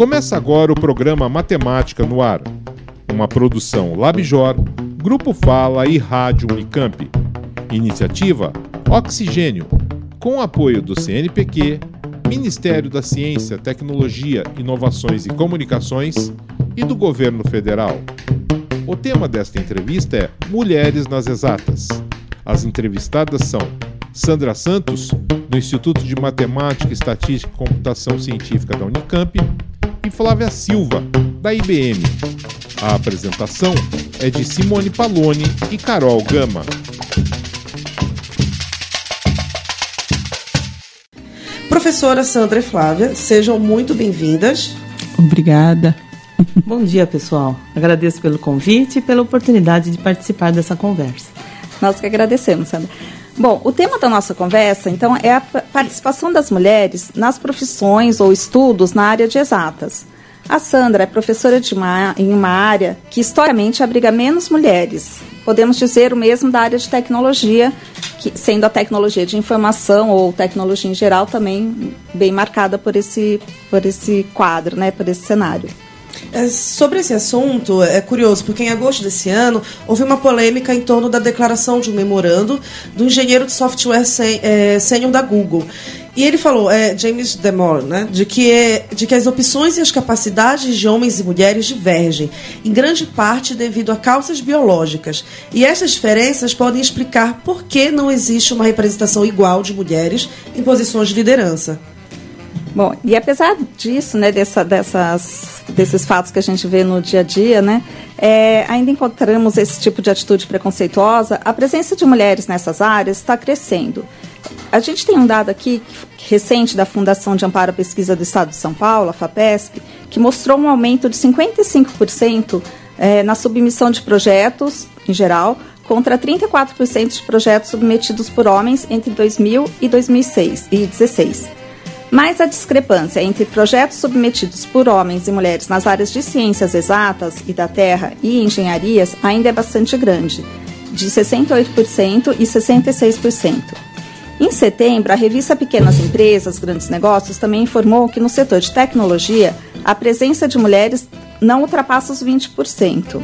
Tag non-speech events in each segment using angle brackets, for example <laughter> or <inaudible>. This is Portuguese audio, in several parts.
Começa agora o programa Matemática no Ar, uma produção Labjor, Grupo Fala e Rádio Unicamp. Iniciativa Oxigênio, com apoio do CNPq, Ministério da Ciência, Tecnologia, Inovações e Comunicações e do Governo Federal. O tema desta entrevista é Mulheres nas Exatas. As entrevistadas são Sandra Santos, do Instituto de Matemática, Estatística e Computação Científica da Unicamp, e Flávia Silva, da IBM. A apresentação é de Simone Paloni e Carol Gama. Professora Sandra e Flávia, sejam muito bem-vindas. Obrigada. Bom dia, pessoal. Agradeço pelo convite e pela oportunidade de participar dessa conversa. Nós que agradecemos, Sandra. Bom, o tema da nossa conversa, então, é a participação das mulheres nas profissões ou estudos na área de exatas. A Sandra é professora uma, em uma área que historicamente abriga menos mulheres. Podemos dizer o mesmo da área de tecnologia, que, sendo a tecnologia de informação ou tecnologia em geral também bem marcada por esse, por esse quadro, né, por esse cenário. É, sobre esse assunto, é curioso, porque em agosto desse ano houve uma polêmica em torno da declaração de um memorando do engenheiro de software é, sênior da Google. E ele falou, é, James Demore, né, de, que é, de que as opções e as capacidades de homens e mulheres divergem, em grande parte devido a causas biológicas. E essas diferenças podem explicar por que não existe uma representação igual de mulheres em posições de liderança. Bom, e apesar disso, né, dessa, dessas, desses fatos que a gente vê no dia a dia, né, é, ainda encontramos esse tipo de atitude preconceituosa, a presença de mulheres nessas áreas está crescendo. A gente tem um dado aqui recente da Fundação de Amparo à Pesquisa do Estado de São Paulo, a FAPESP, que mostrou um aumento de 55% é, na submissão de projetos, em geral, contra 34% de projetos submetidos por homens entre 2000 e 2006 e 2016. Mas a discrepância entre projetos submetidos por homens e mulheres nas áreas de ciências exatas e da terra e engenharias ainda é bastante grande, de 68% e 66%. Em setembro, a revista Pequenas Empresas, Grandes Negócios também informou que no setor de tecnologia, a presença de mulheres não ultrapassa os 20%.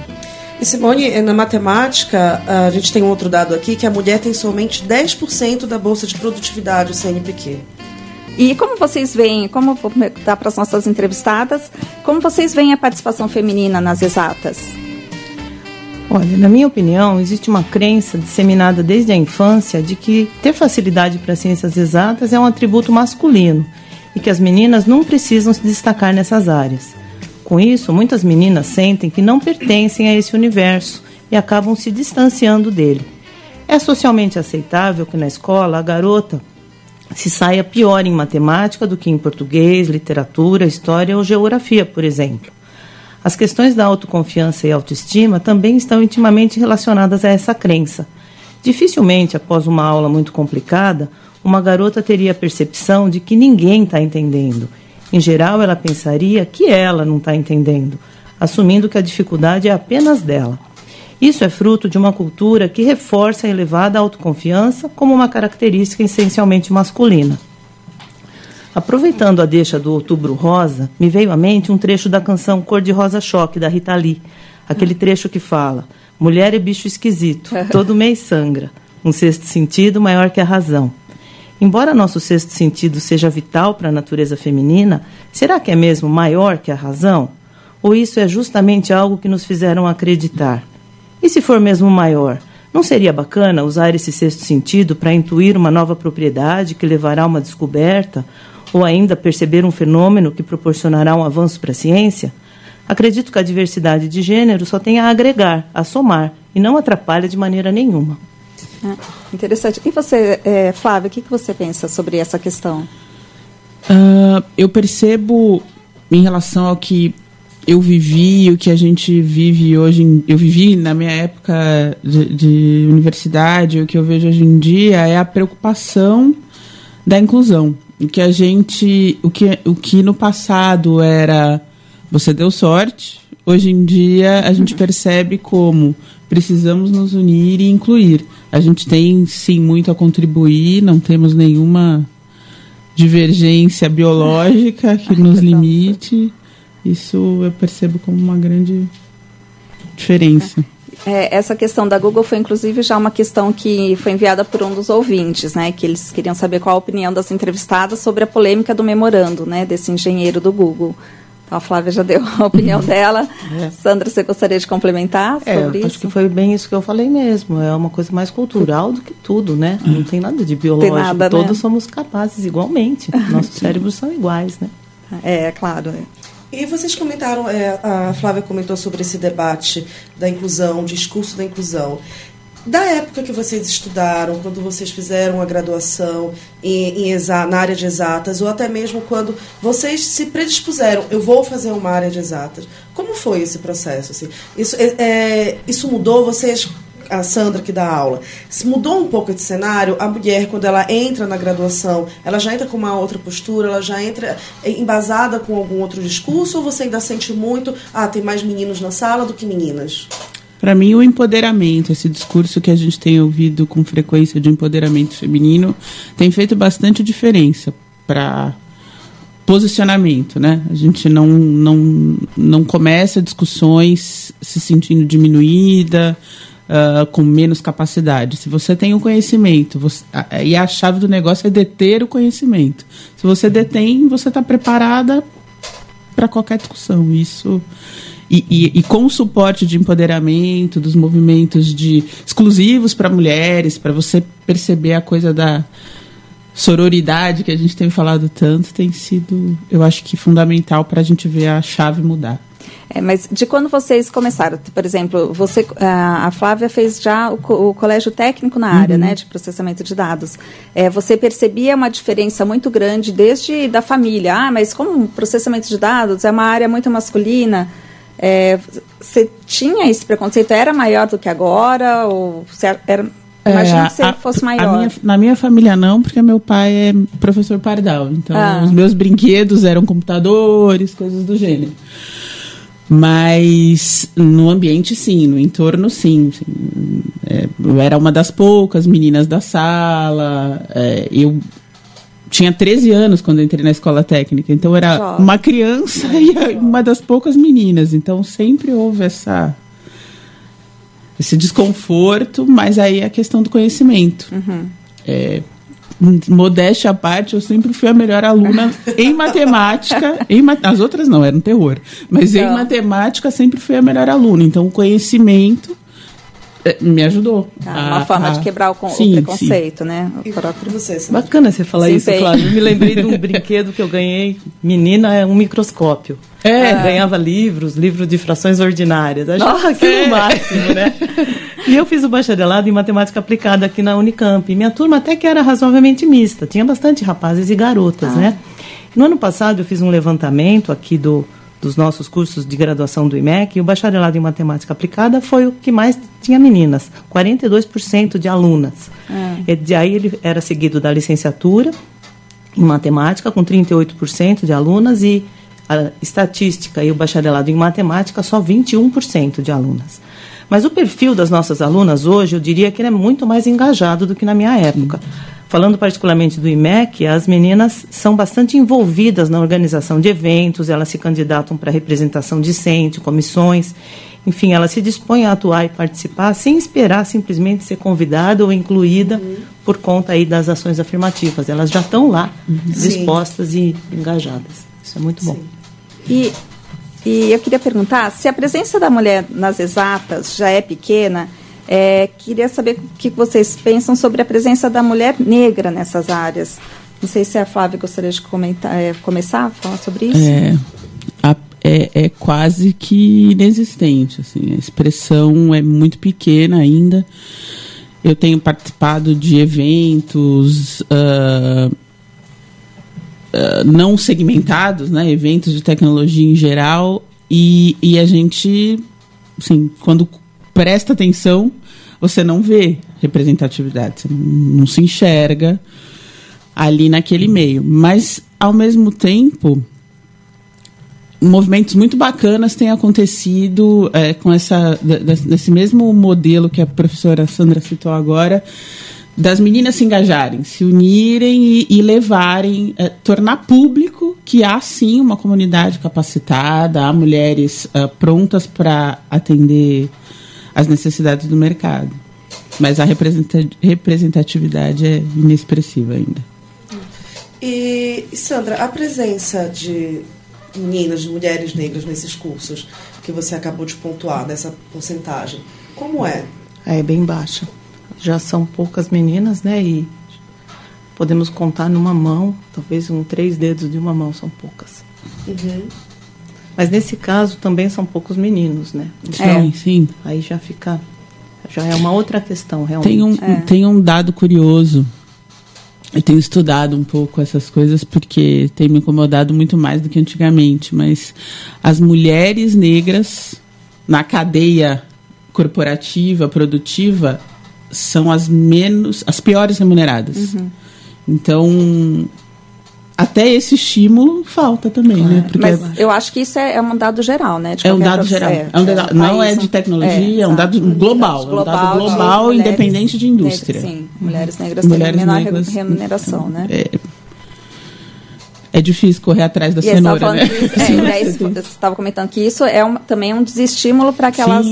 E Simone, na matemática, a gente tem um outro dado aqui que a mulher tem somente 10% da bolsa de produtividade, o CNPq. E como vocês veem, como vou dar para as nossas entrevistadas, como vocês veem a participação feminina nas exatas? Olha, na minha opinião, existe uma crença disseminada desde a infância de que ter facilidade para ciências exatas é um atributo masculino e que as meninas não precisam se destacar nessas áreas. Com isso, muitas meninas sentem que não pertencem a esse universo e acabam se distanciando dele. É socialmente aceitável que na escola a garota se saia pior em matemática do que em português, literatura, história ou geografia, por exemplo. As questões da autoconfiança e autoestima também estão intimamente relacionadas a essa crença. Dificilmente, após uma aula muito complicada, uma garota teria a percepção de que ninguém está entendendo. Em geral, ela pensaria que ela não está entendendo, assumindo que a dificuldade é apenas dela. Isso é fruto de uma cultura que reforça a elevada autoconfiança como uma característica essencialmente masculina. Aproveitando a deixa do Outubro Rosa, me veio à mente um trecho da canção Cor de Rosa Choque, da Rita Lee. Aquele trecho que fala: Mulher é bicho esquisito, <laughs> todo mês sangra, um sexto sentido maior que a razão. Embora nosso sexto sentido seja vital para a natureza feminina, será que é mesmo maior que a razão? Ou isso é justamente algo que nos fizeram acreditar? E se for mesmo maior, não seria bacana usar esse sexto sentido para intuir uma nova propriedade que levará a uma descoberta, ou ainda perceber um fenômeno que proporcionará um avanço para a ciência? Acredito que a diversidade de gênero só tem a agregar, a somar, e não atrapalha de maneira nenhuma. Ah, interessante. E você, é, Flávia, o que, que você pensa sobre essa questão? Uh, eu percebo, em relação ao que eu vivi, o que a gente vive hoje, eu vivi na minha época de, de, universidade, o que eu vejo hoje em dia é a preocupação da inclusão. O que a gente, o que, o que no passado era você deu sorte, hoje em dia a gente percebe como precisamos nos unir e incluir. A gente tem sim muito a contribuir, não temos nenhuma divergência biológica que nos limite Isso eu percebo como uma grande diferença. É, essa questão da Google foi inclusive já uma questão que foi enviada por um dos ouvintes, né? Que eles queriam saber qual a opinião das entrevistadas sobre a polêmica do memorando, né? Desse engenheiro do Google. Então, a Flávia já deu a opinião <laughs> dela. É. Sandra, você gostaria de complementar é, sobre isso? Acho que foi bem isso que eu falei mesmo. É uma coisa mais cultural do que tudo, né? Não tem nada de biológico. Nada, Todos né? somos capazes igualmente. Nossos <laughs> cérebros são iguais, né? É, é claro. E vocês comentaram, é, a Flávia comentou sobre esse debate da inclusão, discurso da inclusão. Da época que vocês estudaram, quando vocês fizeram a graduação em, em na área de exatas, ou até mesmo quando vocês se predispuseram, eu vou fazer uma área de exatas, como foi esse processo? Assim? Isso, é, é isso mudou? Vocês a Sandra que dá aula. Se mudou um pouco de cenário, a mulher, quando ela entra na graduação, ela já entra com uma outra postura, ela já entra embasada com algum outro discurso, ou você ainda sente muito, ah, tem mais meninos na sala do que meninas? Para mim, o empoderamento, esse discurso que a gente tem ouvido com frequência de empoderamento feminino, tem feito bastante diferença para posicionamento, né? A gente não, não, não começa discussões se sentindo diminuída, uh, com menos capacidade. Se você tem o conhecimento, você, a, e a chave do negócio é deter o conhecimento. Se você detém, você está preparada para qualquer discussão. Isso. E, e, e, com o suporte de empoderamento, dos movimentos de exclusivos para mulheres, para você perceber a coisa da sororidade que a gente tem falado tanto, tem sido, eu acho que fundamental para a gente ver a chave mudar. É, mas de quando vocês começaram, por exemplo, você, a Flávia fez já o, o colégio técnico na área, uhum. né, de processamento de dados. É, você percebia uma diferença muito grande desde da família. Ah, mas como processamento de dados é uma área muito masculina, é, você tinha esse preconceito? Era maior do que agora? Ou era, Imagina é, que você fosse maior. Minha, na minha família não, porque meu pai é professor pardal. Então, ah. os meus brinquedos eram computadores, coisas do gênero. Mas no ambiente, sim, no entorno, sim. sim. É, eu era uma das poucas meninas da sala. É, eu tinha 13 anos quando entrei na escola técnica, então eu era Jovem. uma criança <laughs> e uma das poucas meninas. Então sempre houve essa esse desconforto, mas aí a questão do conhecimento. Uhum. É, modéstia à parte, eu sempre fui a melhor aluna <laughs> em matemática. Em, as outras não, era um terror. Mas em matemática sempre fui a melhor aluna. Então, o conhecimento me ajudou. Tá, uma a, forma a... de quebrar o, sim, o preconceito, sim. né? O próprio... você, Bacana você falar sim, isso, bem. Flávio. Eu me lembrei de um <laughs> brinquedo que eu ganhei. Menina, é um microscópio. É. Ah. Ganhava livros, livros de frações ordinárias. Achava aquilo é. o máximo, né? <laughs> E eu fiz o bacharelado em matemática aplicada aqui na Unicamp. E minha turma até que era razoavelmente mista, tinha bastante rapazes e garotas, ah. né? No ano passado eu fiz um levantamento aqui do, dos nossos cursos de graduação do IMEC e o bacharelado em matemática aplicada foi o que mais tinha meninas, 42% de alunas. Ah. E de aí ele era seguido da licenciatura em matemática com 38% de alunas e a estatística e o bacharelado em matemática só 21% de alunas. Mas o perfil das nossas alunas hoje, eu diria que ele é muito mais engajado do que na minha época. Falando particularmente do IMEC, as meninas são bastante envolvidas na organização de eventos, elas se candidatam para representação discente, comissões, enfim, elas se dispõem a atuar e participar sem esperar simplesmente ser convidada ou incluída uhum. por conta aí das ações afirmativas. Elas já estão lá, uhum. dispostas Sim. e engajadas. Isso é muito bom. E e eu queria perguntar se a presença da mulher nas exatas já é pequena. É, queria saber o que vocês pensam sobre a presença da mulher negra nessas áreas. Não sei se a Flávia gostaria de comentar, é, começar a falar sobre isso. É, a, é, é, quase que inexistente. Assim, a expressão é muito pequena ainda. Eu tenho participado de eventos. Uh, eh, não segmentados, né, eventos de tecnologia em geral, e, e a gente, assim, quando presta atenção, você não vê representatividade, você não, não se enxerga ali naquele meio. Mas, ao mesmo tempo, movimentos muito bacanas têm acontecido é, com essa desse mesmo modelo que a professora Sandra citou agora das meninas se engajarem, se unirem e, e levarem, é, tornar público que há sim uma comunidade capacitada, há mulheres uh, prontas para atender as necessidades do mercado. Mas a representatividade é inexpressiva ainda. E, Sandra, a presença de meninas, de mulheres negras nesses cursos que você acabou de pontuar, nessa porcentagem, como é? É bem baixa já são poucas meninas, né? E podemos contar numa mão, talvez um três dedos de uma mão são poucas. Uhum. Mas nesse caso também são poucos meninos, né? Então, é. sim. Aí já fica, já é uma outra questão realmente. Tem um, é. tem um dado curioso. Eu tenho estudado um pouco essas coisas porque tem me incomodado muito mais do que antigamente. Mas as mulheres negras na cadeia corporativa, produtiva, são as menos, as piores remuneradas. Uhum. Então, até esse estímulo falta também, né? Porque Mas eu acho que isso é, é um dado geral, né? é um dado geral. É, é um dado, não é de tecnologia, é, é um dado global. global é um dado global, de independente de indústria. Negras, sim, mulheres negras mulheres têm menor negras, remuneração, né? É, é difícil correr atrás da e cenoura, <laughs> né? Isso, é, você estava comentando que isso é um, também um desestímulo para que sim. elas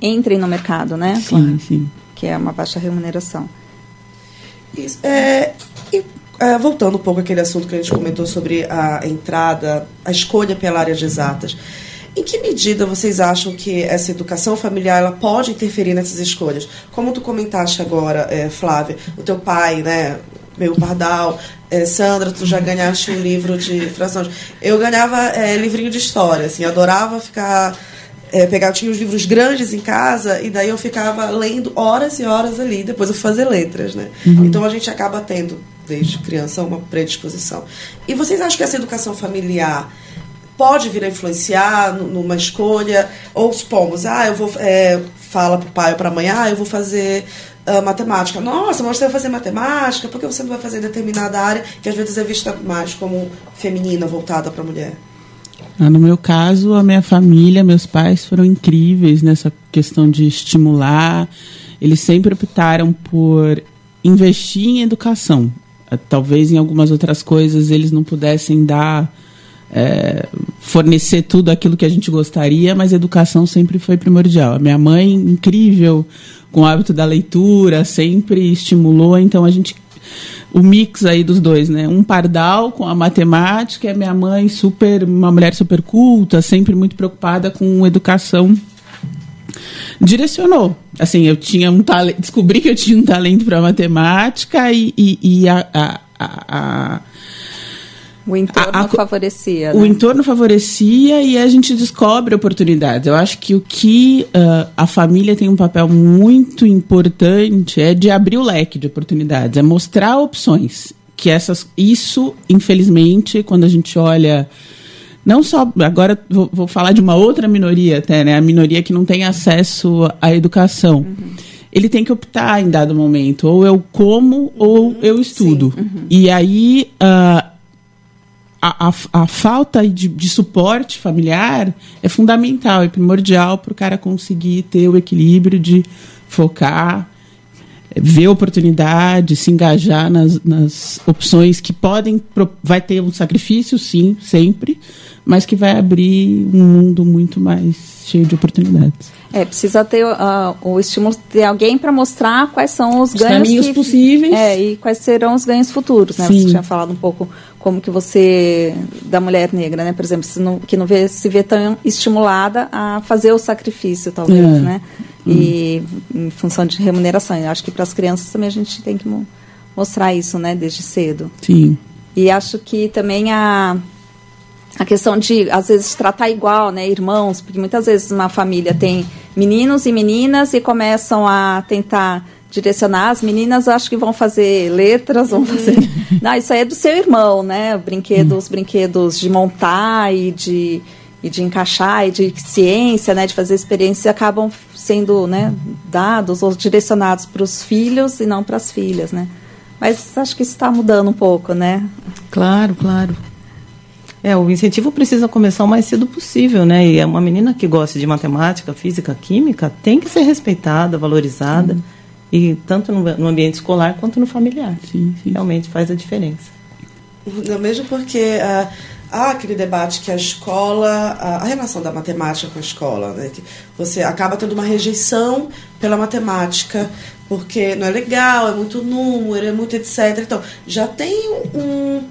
entrem no mercado, né? Sim, claro. sim que é uma baixa remuneração. Isso, é, e, é, voltando um pouco àquele assunto que a gente comentou sobre a entrada, a escolha pela área de exatas. Em que medida vocês acham que essa educação familiar ela pode interferir nessas escolhas? Como tu comentaste agora, é, Flávia, o teu pai, né, meu pardal, é, Sandra, tu já ganhaste um livro de frações. Eu ganhava é, livrinho de história, assim, adorava ficar é, pegar, eu tinha os livros grandes em casa e daí eu ficava lendo horas e horas ali, depois eu fazer letras, né? Uhum. Então a gente acaba tendo, desde criança, uma predisposição. E vocês acham que essa educação familiar pode vir a influenciar numa escolha? Ou supomos, ah, eu vou. É, fala pro pai ou pra mãe, ah, eu vou fazer uh, matemática. Nossa, mas você vai fazer matemática? Por que você não vai fazer determinada área que às vezes é vista mais como feminina, voltada para a mulher? Ah, no meu caso, a minha família, meus pais foram incríveis nessa questão de estimular. Eles sempre optaram por investir em educação. Ah, talvez em algumas outras coisas eles não pudessem dar, é, fornecer tudo aquilo que a gente gostaria, mas educação sempre foi primordial. A minha mãe, incrível, com o hábito da leitura, sempre estimulou, então a gente o mix aí dos dois, né? Um pardal com a matemática, e a minha mãe super, uma mulher super culta, sempre muito preocupada com educação. Direcionou. Assim, eu tinha um talento, descobri que eu tinha um talento para matemática e, e, e a, a, a o entorno favorecia. O né? entorno favorecia e a gente descobre oportunidades. Eu acho que o que uh, a família tem um papel muito importante é de abrir o leque de oportunidades, é mostrar opções. Que essas, isso, infelizmente, quando a gente olha não só agora vou, vou, falar de uma outra minoria até né a minoria que não tem acesso à educação uhum. ele tem que optar em dado momento ou eu como ou eu estudo uhum. e aí uh, a, a, a falta de, de, suporte familiar é fundamental e primordial para o cara conseguir ter o equilíbrio de focar, ver oportunidade, se engajar nas, nas opções que podem. Vai ter um sacrifício, sim, sempre, mas que vai abrir um mundo muito mais cheio de oportunidades. É, precisa ter uh, o estímulo de alguém para mostrar quais são os, os ganhos caminhos que, possíveis. É, e quais serão os ganhos futuros, né? Sim. Você tinha falado um pouco como que você da mulher negra, né, por exemplo, não, que não vê, se vê tão estimulada a fazer o sacrifício, talvez, é. né? E hum. em função de remuneração. Eu acho que para as crianças também a gente tem que mostrar isso, né, desde cedo. Sim. E acho que também a a questão de às vezes tratar igual, né, irmãos, porque muitas vezes uma família tem meninos e meninas e começam a tentar direcionar. As meninas acho que vão fazer letras, vão fazer. <laughs> Não, isso aí é do seu irmão, né? Brinquedos, brinquedos de montar e de, e de encaixar e de ciência, né? De fazer experiências acabam sendo, né? Dados ou direcionados para os filhos e não para as filhas, né? Mas acho que isso está mudando um pouco, né? Claro, claro. É, o incentivo precisa começar o mais cedo possível, né? E é uma menina que gosta de matemática, física, química tem que ser respeitada, valorizada. Uhum E tanto no, no ambiente escolar quanto no familiar. Sim, sim. Realmente faz a diferença. Não, mesmo porque ah, há aquele debate que a escola, a, a relação da matemática com a escola, né? que você acaba tendo uma rejeição pela matemática, porque não é legal, é muito número, é muito etc. Então, já tem um.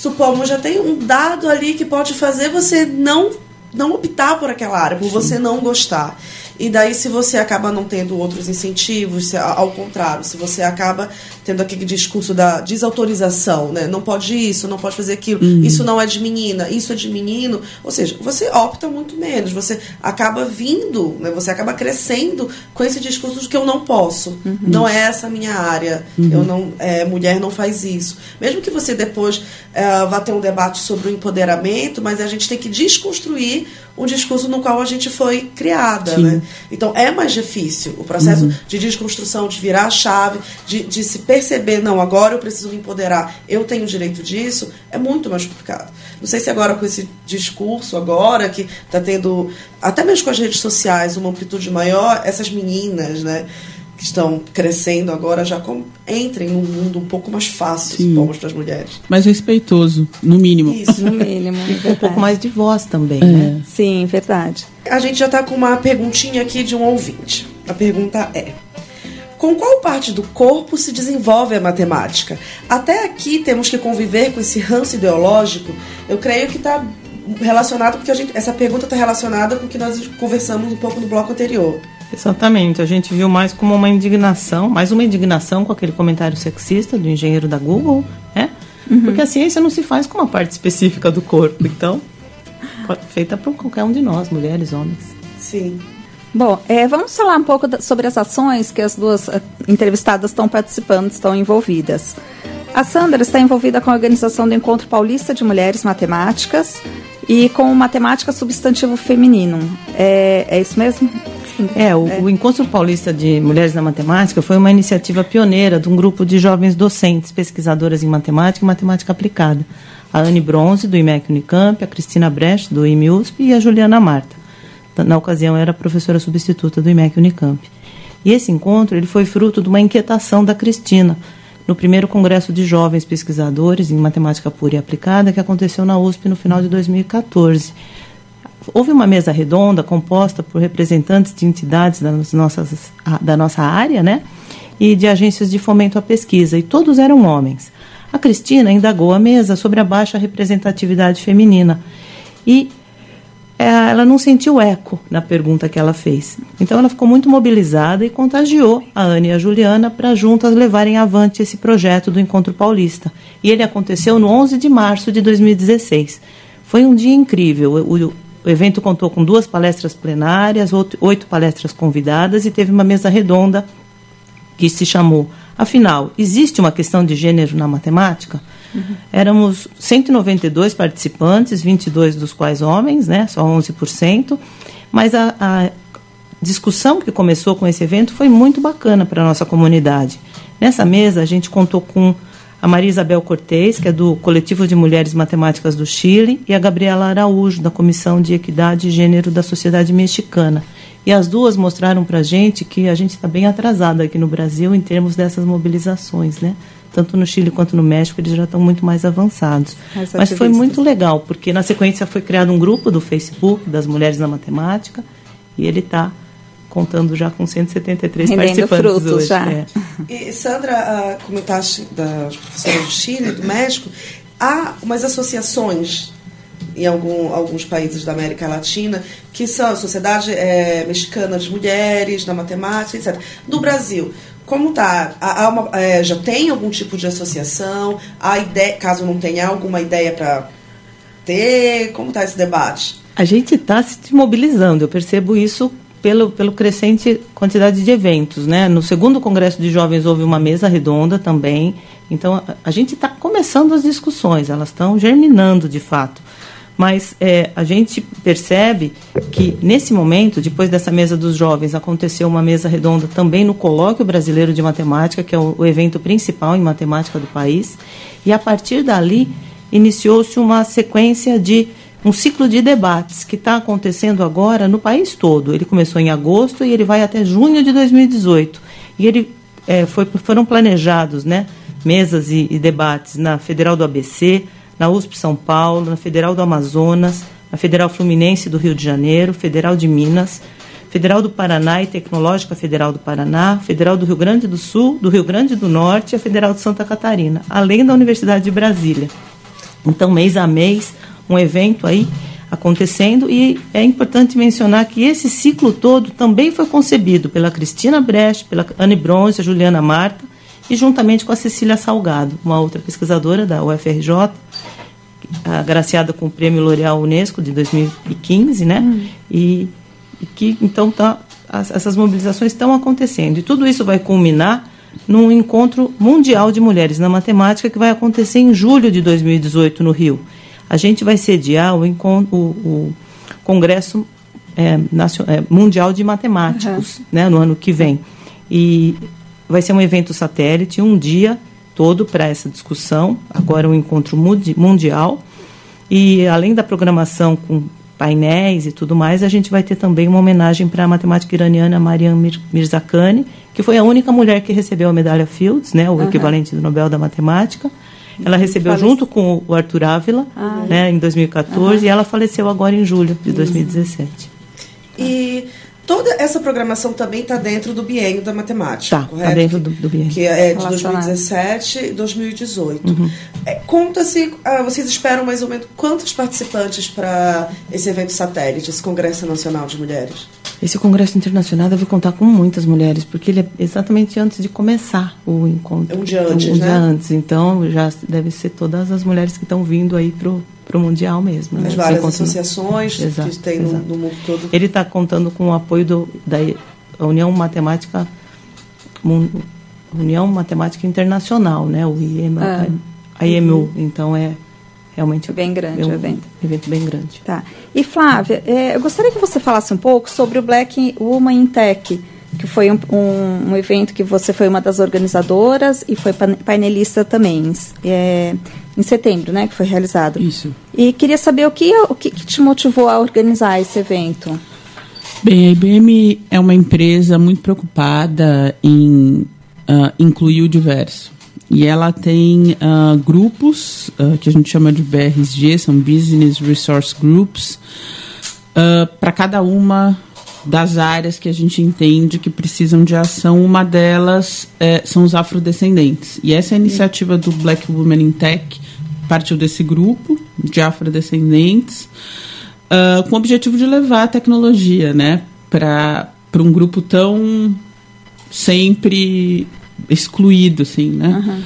Supomos, já tem um dado ali que pode fazer você não, não optar por aquela área, por você não gostar. E daí, se você acaba não tendo outros incentivos, se, ao contrário, se você acaba tendo aquele discurso da desautorização, né? Não pode isso, não pode fazer aquilo, isso não é de menina, isso é de menino. Ou seja, você opta muito menos, você acaba vindo, né? você acaba crescendo com esse discurso de que eu não posso, não é essa a minha área, eu não, é, mulher não faz isso. Mesmo que você depois é, vá ter um debate sobre o empoderamento, mas a gente tem que desconstruir um discurso no qual a gente foi criada, Sim. né? Então é mais difícil o processo de desconstrução, de virar a chave, de, de se perceber, não, agora eu preciso me empoderar, eu tenho direito disso, é muito mais complicado. Não sei se agora com esse discurso agora que está tendo, até mesmo com as redes sociais, uma amplitude maior, essas meninas, né? Que estão crescendo agora já com, entrem num mundo um pouco mais fácil, Sim. supomos, para as mulheres. Mais respeitoso, no mínimo. Isso. No <laughs> mínimo. Um pouco mais de voz também, É. né? Sim, verdade. A gente já está com uma perguntinha aqui de um ouvinte. A pergunta é: Com qual parte do corpo se desenvolve a matemática? Até aqui temos que conviver com esse ranço ideológico. Eu creio que está relacionado porque a gente, essa pergunta está relacionada com o que nós conversamos um pouco no bloco anterior. Exatamente, a gente viu mais como uma indignação, mais uma indignação com aquele comentário sexista do engenheiro da Google, né? Porque a ciência não se faz com uma parte específica do corpo, então, pode- <laughs> feita por qualquer um de nós, mulheres, homens. Sim. Bom, é, vamos falar um pouco da- sobre as ações que as duas eh, entrevistadas estão participando, estão envolvidas. A Sandra está envolvida com a organização do Encontro Paulista de Mulheres Matemáticas e com Matemática Substantivo Feminino. É, é isso mesmo? É, o, o Encontro Paulista de Mulheres na Matemática foi uma iniciativa pioneira de um grupo de jovens docentes, pesquisadoras em matemática e matemática aplicada. A Anne Bronze, do IMEC Unicamp, a Cristina Brecht, do IMUSP e a Juliana Marta. Na ocasião, era professora substituta do IMEC Unicamp. E esse encontro ele foi fruto de uma inquietação da Cristina, no primeiro Congresso de Jovens Pesquisadores em Matemática Pura e Aplicada, que aconteceu na USP no final de 2014 houve uma mesa redonda composta por representantes de entidades das nossas, da nossa área, né? E de agências de fomento à pesquisa, e todos eram homens. A Cristina indagou a mesa sobre a baixa representatividade feminina. E ela não sentiu eco na pergunta que ela fez. Então ela ficou muito mobilizada e contagiou a Ana e a Juliana para juntas levarem avante esse projeto do Encontro Paulista. E ele aconteceu no 11 de março de 2016. Foi um dia incrível. O, o- evento contou com duas palestras plenárias, oito palestras convidadas e teve uma mesa redonda que se chamou Afinal, existe uma questão de gênero na matemática? Éramos 192 participantes, 22 dos quais homens, né, só 11%, mas a, a discussão que começou com esse evento foi muito bacana para a nossa comunidade. Nessa mesa, a gente contou com a Maria Isabel Cortez, que é do Coletivo de Mulheres Matemáticas do Chile, e a Gabriela Araújo, da Comissão de Equidade e Gênero da Sociedade Mexicana. E as duas mostraram para a gente que a gente está bem atrasada aqui no Brasil em termos dessas mobilizações, né? Tanto no Chile quanto no México, eles já estão muito mais avançados. Mas foi muito legal, porque na sequência foi criado um grupo do Facebook das Mulheres na Matemática, e ele está contando já com 173 Rendendo participantes frutos hoje. já. é. E, Sandra, ah, comentaste das professoras do Chile, do México, há umas associações em algum- alguns países da América Latina que são a Sociedade eh, Mexicana de Mulheres na Matemática, etc. No Brasil, como tá? Há, uma- eh, já tem algum tipo de associação? Ideia, caso não tenha alguma ideia para ter? Como está esse debate? A gente está se mobilizando, eu percebo isso pelo, pelo crescente quantidade de eventos. Né? No segundo Congresso de Jovens houve uma mesa redonda também. Então, a, a gente está começando as discussões, elas estão germinando de fato. Mas é, a gente percebe que, nesse momento, depois dessa mesa dos jovens, aconteceu uma mesa redonda também no Colóquio Brasileiro de Matemática, que é o, o evento principal em matemática do país. E, a partir dali, iniciou-se uma sequência de um ciclo de debates que está acontecendo agora no país todo. Ele começou em agosto e ele vai até junho de 2018. E ele é, foi, foram planejados né, mesas e, e debates na Federal do ABC, na USP São Paulo, na Federal do Amazonas, na Federal Fluminense do Rio de Janeiro, Federal de Minas, Federal do Paraná e Tecnológica Federal do Paraná, Federal do Rio Grande do Sul, do Rio Grande do Norte e a Federal de Santa Catarina, além da Universidade de Brasília. Então, mês a mês, um evento aí acontecendo e é importante mencionar que esse ciclo todo também foi concebido pela Cristina Brecht, pela Anne Bronze, a Juliana Marta e juntamente com a Cecília Salgado, uma outra pesquisadora da UFRJ, agraciada com o Prêmio L'Oréal Unesco de 2015, né? Hum. E e que então tá, as, essas mobilizações estão acontecendo. E tudo isso vai culminar num encontro mundial de mulheres na matemática que vai acontecer em julho de 2018 no Rio. A gente vai sediar o, encontro, o, o Congresso é, Nacional, é, Mundial de Matemáticos uhum. né, no ano que vem. E vai ser um evento satélite, um dia todo para essa discussão. Agora um encontro mundial. E além da programação com painéis e tudo mais, a gente vai ter também uma homenagem para a matemática iraniana Mariam Mir Mirzakhani, que foi a única mulher que recebeu a medalha Fields, né, o uhum. equivalente do Nobel da Matemática. Ela recebeu Falece... junto com o Arthur Ávila, ah, né, em 2014, uhum. e ela faleceu agora em julho de 2017. E Toda essa programação também está dentro do biênio da matemática, tá, correto? Está dentro do, do biênio. Que é de 2017 e 2018. Uhum. É, Conta-se, ah, vocês esperam mais ou menos quantos participantes para esse evento satélite, esse Congresso Nacional de Mulheres? Esse Congresso Internacional deve contar com muitas mulheres, porque ele é exatamente antes de começar o encontro. É um dia antes, um, um né? dia antes. Então, já deve ser todas as mulheres que estão vindo aí para o para o Mundial mesmo. As né? várias associações exato, que tem no, no, mundo todo. Ele está contando com o apoio do, da União Matemática União Matemática Internacional, né? O IEMA, ah. a IMU. Uhum. Então é realmente bem grande é um o evento. evento bem grande. Tá. E Flávia, é, eu gostaria que você falasse um pouco sobre o Black Woman in Tech que foi um, um, um, evento que você foi uma das organizadoras e foi painelista também, é, em setembro, né, que foi realizado. Isso. E queria saber o que, o que, que te motivou a organizar esse evento. Bem, a IBM é uma empresa muito preocupada em uh, incluir o diverso. E ela tem uh, grupos uh, que a gente chama de BRSG, são Business Resource Groups, para cada uma das áreas que a gente entende que precisam de ação. Uma delas é, são os afrodescendentes. E essa iniciativa do Black Women in Tech partiu desse grupo de afrodescendentes uh, com o objetivo de levar a tecnologia né, para um grupo tão sempre excluído, assim, né? Uhum.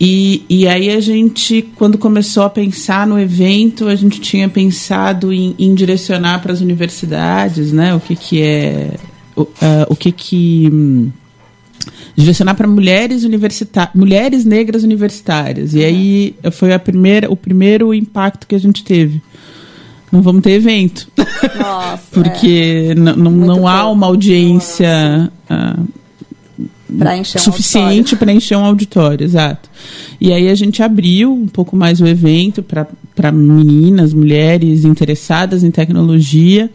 E, e aí a gente, quando começou a pensar no evento, a gente tinha pensado em, em direcionar para as universidades, né? O que que é... O, uh, o que que... Um, direcionar para mulheres universitárias, mulheres negras universitárias. E aí foi a primeira, o primeiro impacto que a gente teve. Não vamos ter evento. Nossa, <laughs> Porque é. não, não há uma audiência uh, encher um suficiente para encher um auditório, exato. E aí a gente abriu um pouco mais o evento para meninas, mulheres interessadas em tecnologia.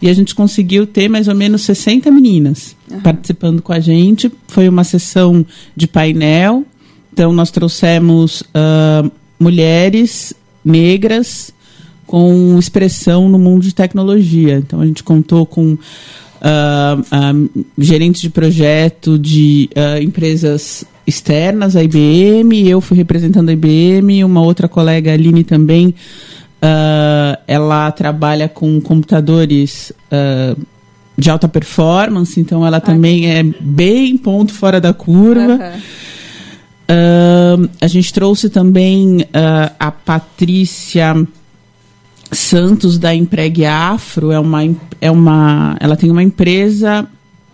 E a gente conseguiu ter mais ou menos 60 meninas uhum. participando com a gente. Foi uma sessão de painel. Então, nós trouxemos uh, mulheres negras com expressão no mundo de tecnologia. Então, a gente contou com uh, uh, gerentes de projeto de uh, empresas externas, a IBM, eu fui representando a IBM, uma outra colega, a Aline, também, ela trabalha com computadores de alta performance, então ela também é bem ponto fora da curva. Uhum. a gente trouxe também a Patrícia Santos da Empregue Afro é uma, é uma ela tem uma empresa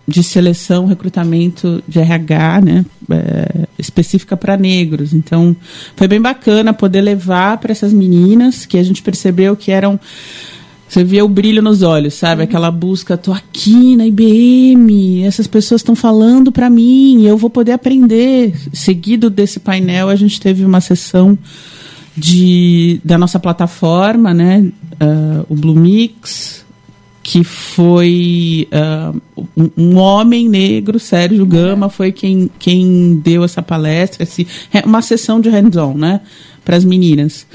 de seleção, recrutamento de RH, né, é, específica para negros. Então, foi bem bacana poder levar para essas meninas que a gente percebeu que eram você via o brilho nos olhos, sabe? Uhum. Aquela busca, tô aqui na IBM, essas pessoas estão falando para mim, eu vou poder aprender. Seguido desse painel, a gente teve uma sessão de, da nossa plataforma, né? Uh, o Blue Mix, que foi uh, um, um, homem negro, Sérgio Gama, foi quem, quem deu essa palestra, esse, uma sessão de hands-on, né, para as meninas.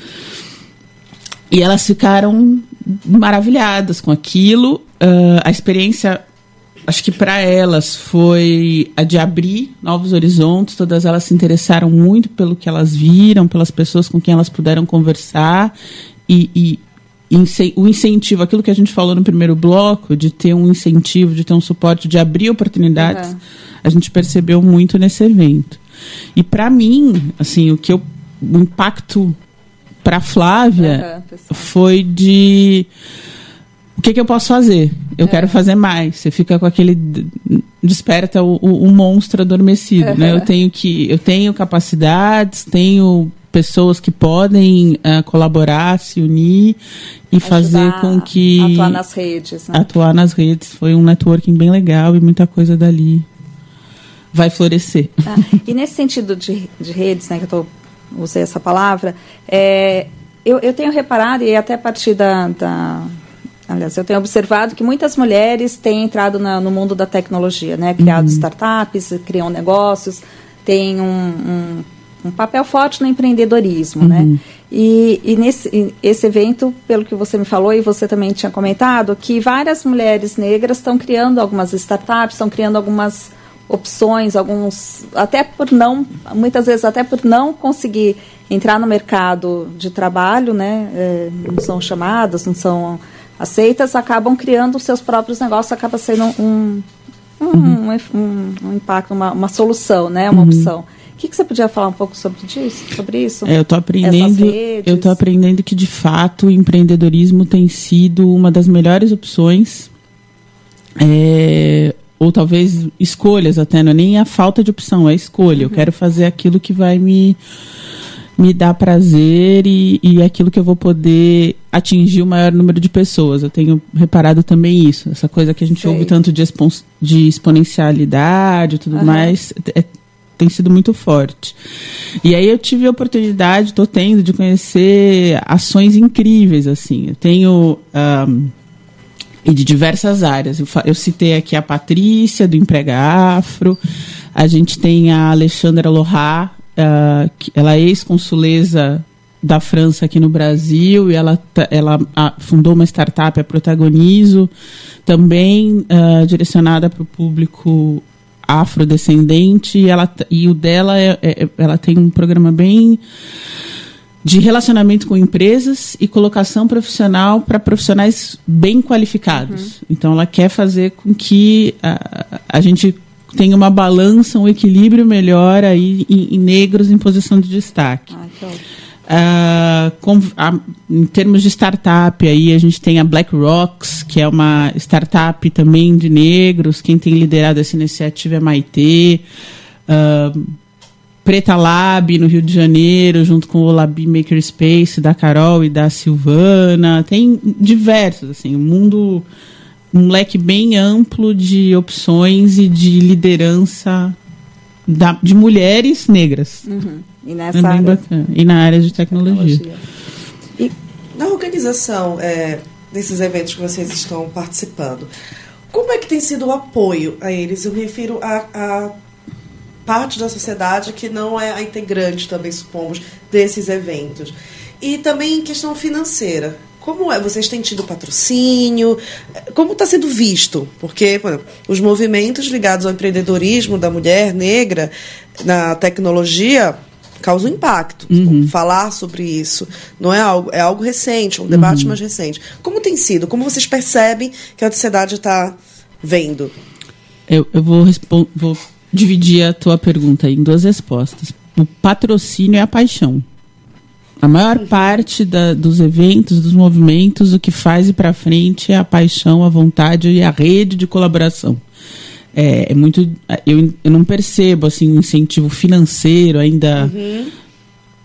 E elas ficaram maravilhadas com aquilo. Uh, a experiência, acho que para elas foi a de abrir novos horizontes. Todas elas se interessaram muito pelo que elas viram, pelas pessoas com quem elas puderam conversar e, e o incentivo, aquilo que a gente falou no primeiro bloco, de ter um incentivo, de ter um suporte, de abrir oportunidades, uhum. a gente percebeu muito nesse evento. E para mim, assim, o que eu, o impacto para Flávia uhum, foi de o que, que eu posso fazer? Eu é. quero fazer mais. Você fica com aquele desperta o, o, o monstro adormecido, uhum. né? Eu tenho que eu tenho capacidades, tenho pessoas que podem uh, colaborar, se unir e Ajudar fazer com que atuar nas redes. Né? Atuar nas redes foi um networking bem legal e muita coisa dali vai florescer. Ah, e nesse sentido de, de redes, né, que eu tô, usei essa palavra, é, eu, eu tenho reparado e até a partir da, da Aliás, eu tenho observado que muitas mulheres têm entrado na, no mundo da tecnologia, né? Criado uhum. startups, criam negócios, têm um, um um papel forte no empreendedorismo, né? uhum. né? E, e nesse esse evento, pelo que você me falou e você também tinha comentado, que várias mulheres negras estão criando algumas startups, estão criando algumas opções, alguns até por não, muitas vezes até por não conseguir entrar no mercado de trabalho, né? É, não são chamadas, não são aceitas, acabam criando os seus próprios negócios, acaba sendo um um, uhum. um, um, impacto, uma, uma solução, né? Uma uhum. opção que, que você podia falar um pouco sobre, disso, sobre isso? É, eu estou aprendendo, eu tô aprendendo que de fato o empreendedorismo tem sido uma das melhores opções. É, ou talvez escolhas até, não é nem a falta de opção, é a escolha. Uhum. Eu quero fazer aquilo que vai me, me dar prazer e, e aquilo que eu vou poder atingir o maior número de pessoas. Eu tenho reparado também isso, essa coisa que a gente Sei. ouve tanto de, de exponencialidade e tudo uhum. mais. É, tem sido muito forte. E aí eu tive a oportunidade, estou tendo, de conhecer ações incríveis, assim. Eu tenho... Um, e de diversas áreas. Eu, eu, citei aqui a Patrícia, do Emprega Afro. A gente tem a Alexandra Lohá, uh, ela é ex-consuleza da França aqui no Brasil e ela, ela fundou uma startup, a Protagonizo, também uh, direcionada para o público afrodescendente e, ela, e o dela é, é, ela tem um programa bem de relacionamento com empresas e colocação profissional para profissionais bem qualificados. Uhum. Então, ela quer fazer com que a, a gente tenha uma balança, um equilíbrio melhor aí em, em negros em posição de destaque. Ah, Uh, com, em termos de startup, aí a gente tem a Black Rocks, que é uma startup também de negros. Quem tem liderado essa iniciativa é Maitê. Uh, Preta Lab, no Rio de Janeiro, junto com o Lab Makerspace, da Carol e da Silvana. Tem diversos, assim, um mundo, um leque bem amplo de opções e de liderança da, de mulheres negras. Uhum. E nessa é área, E na área de tecnologia. tecnologia. E na organização é, desses eventos que vocês estão participando, como é que tem sido o apoio a eles? Eu me refiro a, a parte da sociedade que não é a integrante, também supomos, desses eventos. E também em questão financeira. Como é? Vocês têm tido patrocínio? Como está sendo visto? Porque os movimentos ligados ao empreendedorismo da mulher negra na tecnologia causa um impacto. Uhum. Falar sobre isso não é algo, é algo recente, um debate uhum. mais recente. Como tem sido? Como vocês percebem que a sociedade está vendo? Eu, eu vou, vou dividir a tua pergunta em duas respostas. O patrocínio é a paixão. A maior parte da, dos eventos, dos movimentos, o que faz ir para frente é a paixão, a vontade e a rede de colaboração é, é muito. Eu, eu não percebo assim um incentivo financeiro ainda uhum.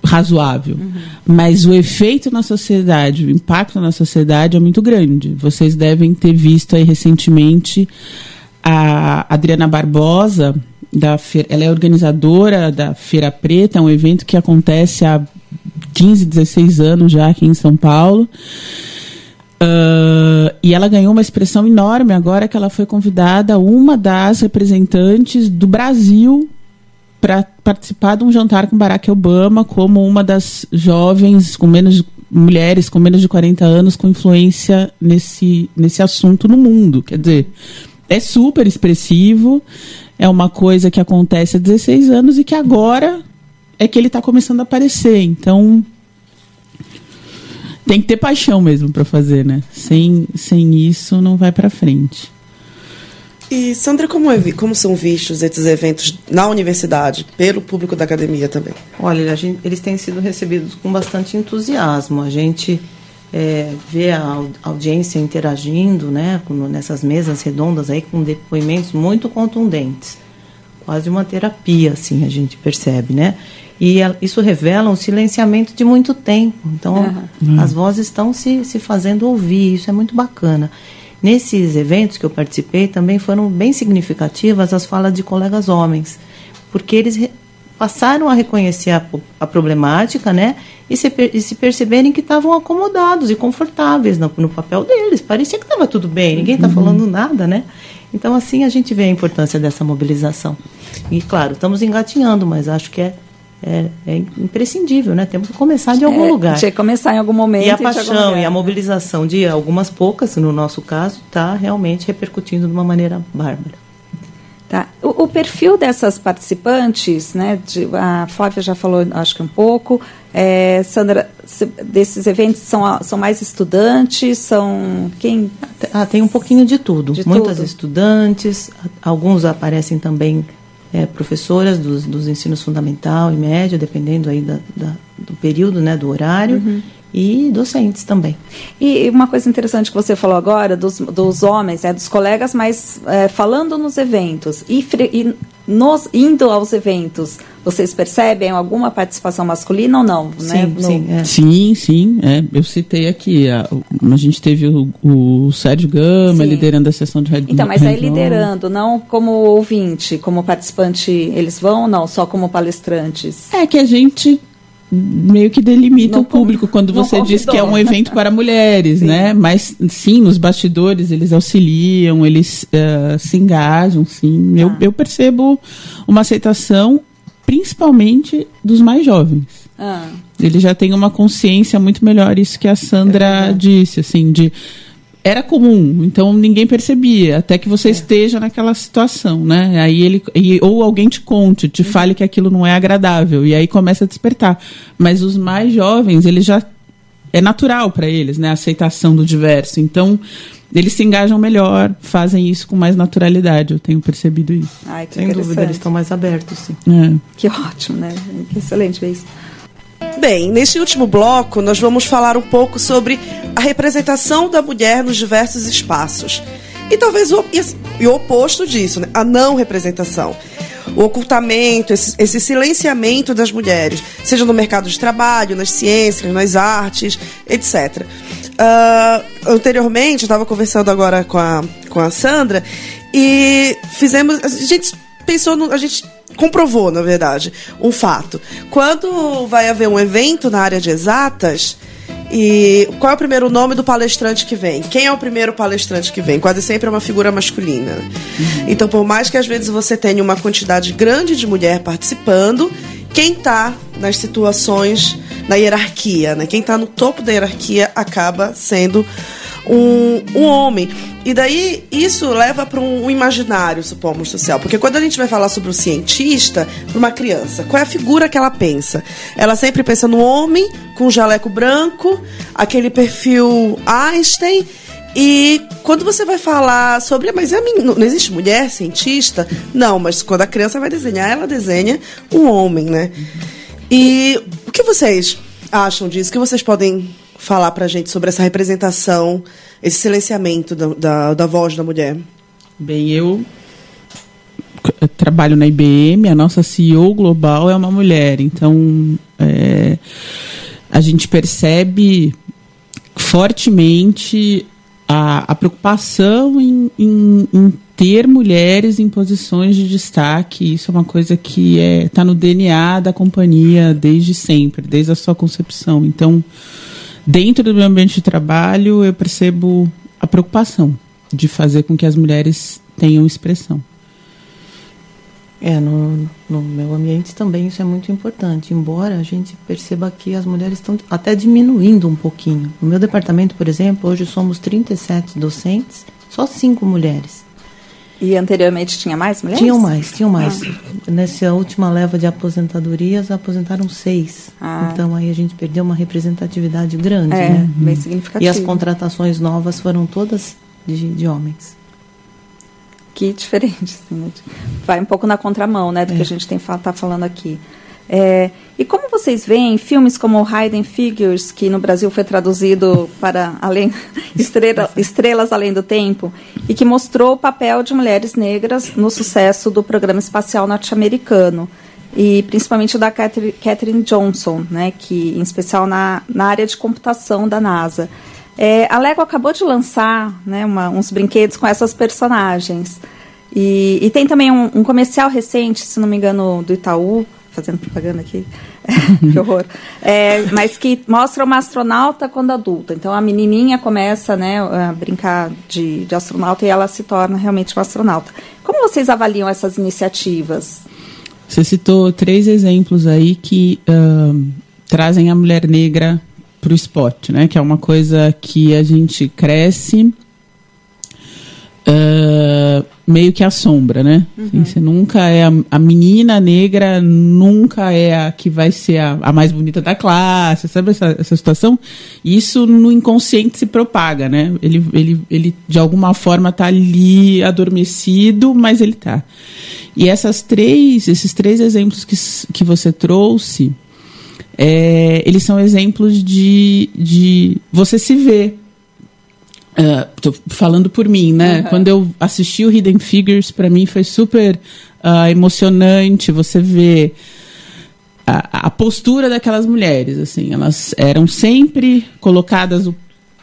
razoável. Uhum. Mas o efeito na sociedade, o impacto na sociedade é muito grande. Vocês devem ter visto aí recentemente a Adriana Barbosa, da Feira, ela é organizadora da Feira Preta, um evento que acontece há 15, 16 anos já aqui em São Paulo Uh, e ela ganhou uma expressão enorme agora que ela foi convidada uma das representantes do Brasil para participar de um jantar com Barack Obama como uma das jovens com menos mulheres com menos de 40 anos com influência nesse, nesse assunto no mundo. Quer dizer, é super expressivo, é uma coisa que acontece há 16 anos e que agora é que ele está começando a aparecer. Então, tem que ter paixão mesmo para fazer, né? Sem, sem isso não vai para frente. E Sandra, como, é, como são vistos esses eventos na universidade, pelo público da academia também? Olha, gente, eles têm sido recebidos com bastante entusiasmo. A gente é, vê a audiência interagindo, né, nessas mesas redondas aí com depoimentos muito contundentes, quase uma terapia, assim a gente percebe, né? E isso revela um silenciamento de muito tempo. Então, uhum. as vozes estão se, se fazendo ouvir, isso é muito bacana. Nesses eventos que eu participei, também foram bem significativas as falas de colegas homens, porque eles passaram a reconhecer a, a problemática, né? E se, e se, perceberem que estavam acomodados e confortáveis no, no papel deles. Parecia que estava tudo bem, ninguém está uhum. falando nada, né? Então, assim, a gente vê a importância dessa mobilização. E, claro, estamos engatinhando, mas acho que é é, é, imprescindível, né? Temos que começar de algum é, lugar. Tinha que começar em algum momento. E a paixão e a mobilização de algumas poucas, no nosso caso, está realmente repercutindo de uma maneira bárbara. Tá. O, o, perfil dessas participantes, né? De, a Flávia já falou, acho que um pouco. É, Sandra, se, desses eventos são, são mais estudantes, são quem? Ah, tem um pouquinho de tudo. De Muitas tudo. estudantes, alguns aparecem também é, professoras dos, dos ensinos fundamental e médio, dependendo aí da, da do período, né, do horário. Uhum e docentes também. E uma coisa interessante que você falou agora dos, dos homens, é dos colegas, mas é, falando nos eventos e, e, nos indo aos eventos, vocês percebem alguma participação masculina ou não? Sim, né? no... sim, é. sim, sim. É. Eu citei aqui, a, a gente teve o, o Sérgio Gama sim. liderando a sessão de Red Então, mas aí liderando, não como ouvinte, como participante, eles vão ou não, só como palestrantes? É que a gente meio que delimita não, o público quando você diz que é um evento para mulheres, sim. né? Mas sim, nos bastidores eles auxiliam, eles uh, se engajam, sim. Ah. Eu, eu percebo uma aceitação, principalmente dos mais jovens. Ah. Ele já tem uma consciência muito melhor, isso que a Sandra é disse, assim, de era comum, então ninguém percebia, até que você é. esteja naquela situação, né? Aí ele e, ou alguém te conte, te fale que aquilo não é agradável e aí começa a despertar. Mas os mais jovens, eles já é natural para eles, né, a aceitação do diverso. Então, eles se engajam melhor, fazem isso com mais naturalidade. Eu tenho percebido isso. Ai, Sem dúvida, eles estão mais abertos, sim. É. Que ótimo, né? Que excelente ver isso. Bem, neste último bloco, nós vamos falar um pouco sobre a representação da mulher nos diversos espaços. E talvez o, e o oposto disso, né? a não representação. O ocultamento, esse, esse, silenciamento das mulheres, seja no mercado de trabalho, nas ciências, nas artes, etc. Uh, ah, anteriormente, eu estava conversando agora com a, com a Sandra e fizemos. A gente pensou no, A gente comprovou, na verdade, um fato. Quando vai haver um evento na área de exatas, e qual é o primeiro nome do palestrante que vem? Quem é o primeiro palestrante que vem? Quase sempre é uma figura masculina. Uhum. Então, por mais que às vezes você tenha uma quantidade grande de mulher participando, quem está nas situações, na hierarquia, né? quem está no topo da hierarquia acaba sendo um, um homem. E daí isso leva para um, um, imaginário, supomos, social. Porque quando a gente vai falar sobre o cientista, para uma criança, qual é a figura que ela pensa? Ela sempre pensa no homem com jaleco branco, aquele perfil Einstein. E quando você vai falar sobre, mas a mim, não existe mulher cientista? Não, mas quando a criança vai desenhar, ela desenha um homem, né? E o que vocês acham disso? O que vocês podem falar pra gente sobre essa representação, esse silenciamento da, da, da voz da mulher? Bem, eu trabalho na IBM, a nossa CEO global é uma mulher, então é, a gente percebe fortemente a, a preocupação em, em, em, ter mulheres em posições de destaque. Isso é uma coisa que está é, tá no DNA da companhia desde sempre, desde a sua concepção. Então, dentro do meu ambiente de trabalho, eu percebo a preocupação de fazer com que as mulheres tenham expressão. É, no, no meu ambiente também isso é muito importante, embora a gente perceba que as mulheres estão até diminuindo um pouquinho. No meu departamento, por exemplo, hoje somos 37 docentes, só cinco mulheres. E anteriormente tinha mais mulheres? Tinham mais, tinham mais. Ah. Nessa última leva de aposentadorias, aposentaram seis. Ah. Então aí a gente perdeu uma representatividade grande, é, né? Bem significativa. E as contratações novas foram todas de, de homens que diferente. Assim, né? Vai um pouco na contramão né, do é. que a gente está falando aqui. É, e como vocês veem filmes como Hidden Figures, que no Brasil foi traduzido para além, <laughs> Estrela, Estrelas Além do Tempo, e que mostrou o papel de mulheres negras no sucesso do programa espacial norte-americano, e principalmente da Catherine Johnson, né, que em especial na, na área de computação da NASA. É, a Lego acabou de lançar né, uma, uns brinquedos com essas personagens. E, e tem também um, um, comercial recente, se não me engano, do Itaú, fazendo propaganda aqui, <laughs> que horror, é, mas que mostra uma astronauta quando adulta. Então a menininha começa né, a brincar de, de astronauta e ela se torna realmente uma astronauta. Como vocês avaliam essas iniciativas? Você citou três exemplos aí que uh, trazem a mulher negra para o esporte, né? Que é uma coisa que a gente cresce uh, meio que a sombra, né? Uhum. Assim, você nunca é a, a, menina negra, nunca é a que vai ser a, a mais bonita da classe, sabe essa, essa situação? Isso no inconsciente se propaga, né? Ele, ele, ele de alguma forma está ali adormecido, mas ele está. E essas três, esses três exemplos que, que você trouxe, é, eles são exemplos de, de você se ver. Uh, falando por mim, né? Uhum. Quando eu assisti o Hidden Figures, para mim foi super uh, emocionante. Você vê a, a, postura daquelas mulheres, assim, elas eram sempre colocadas o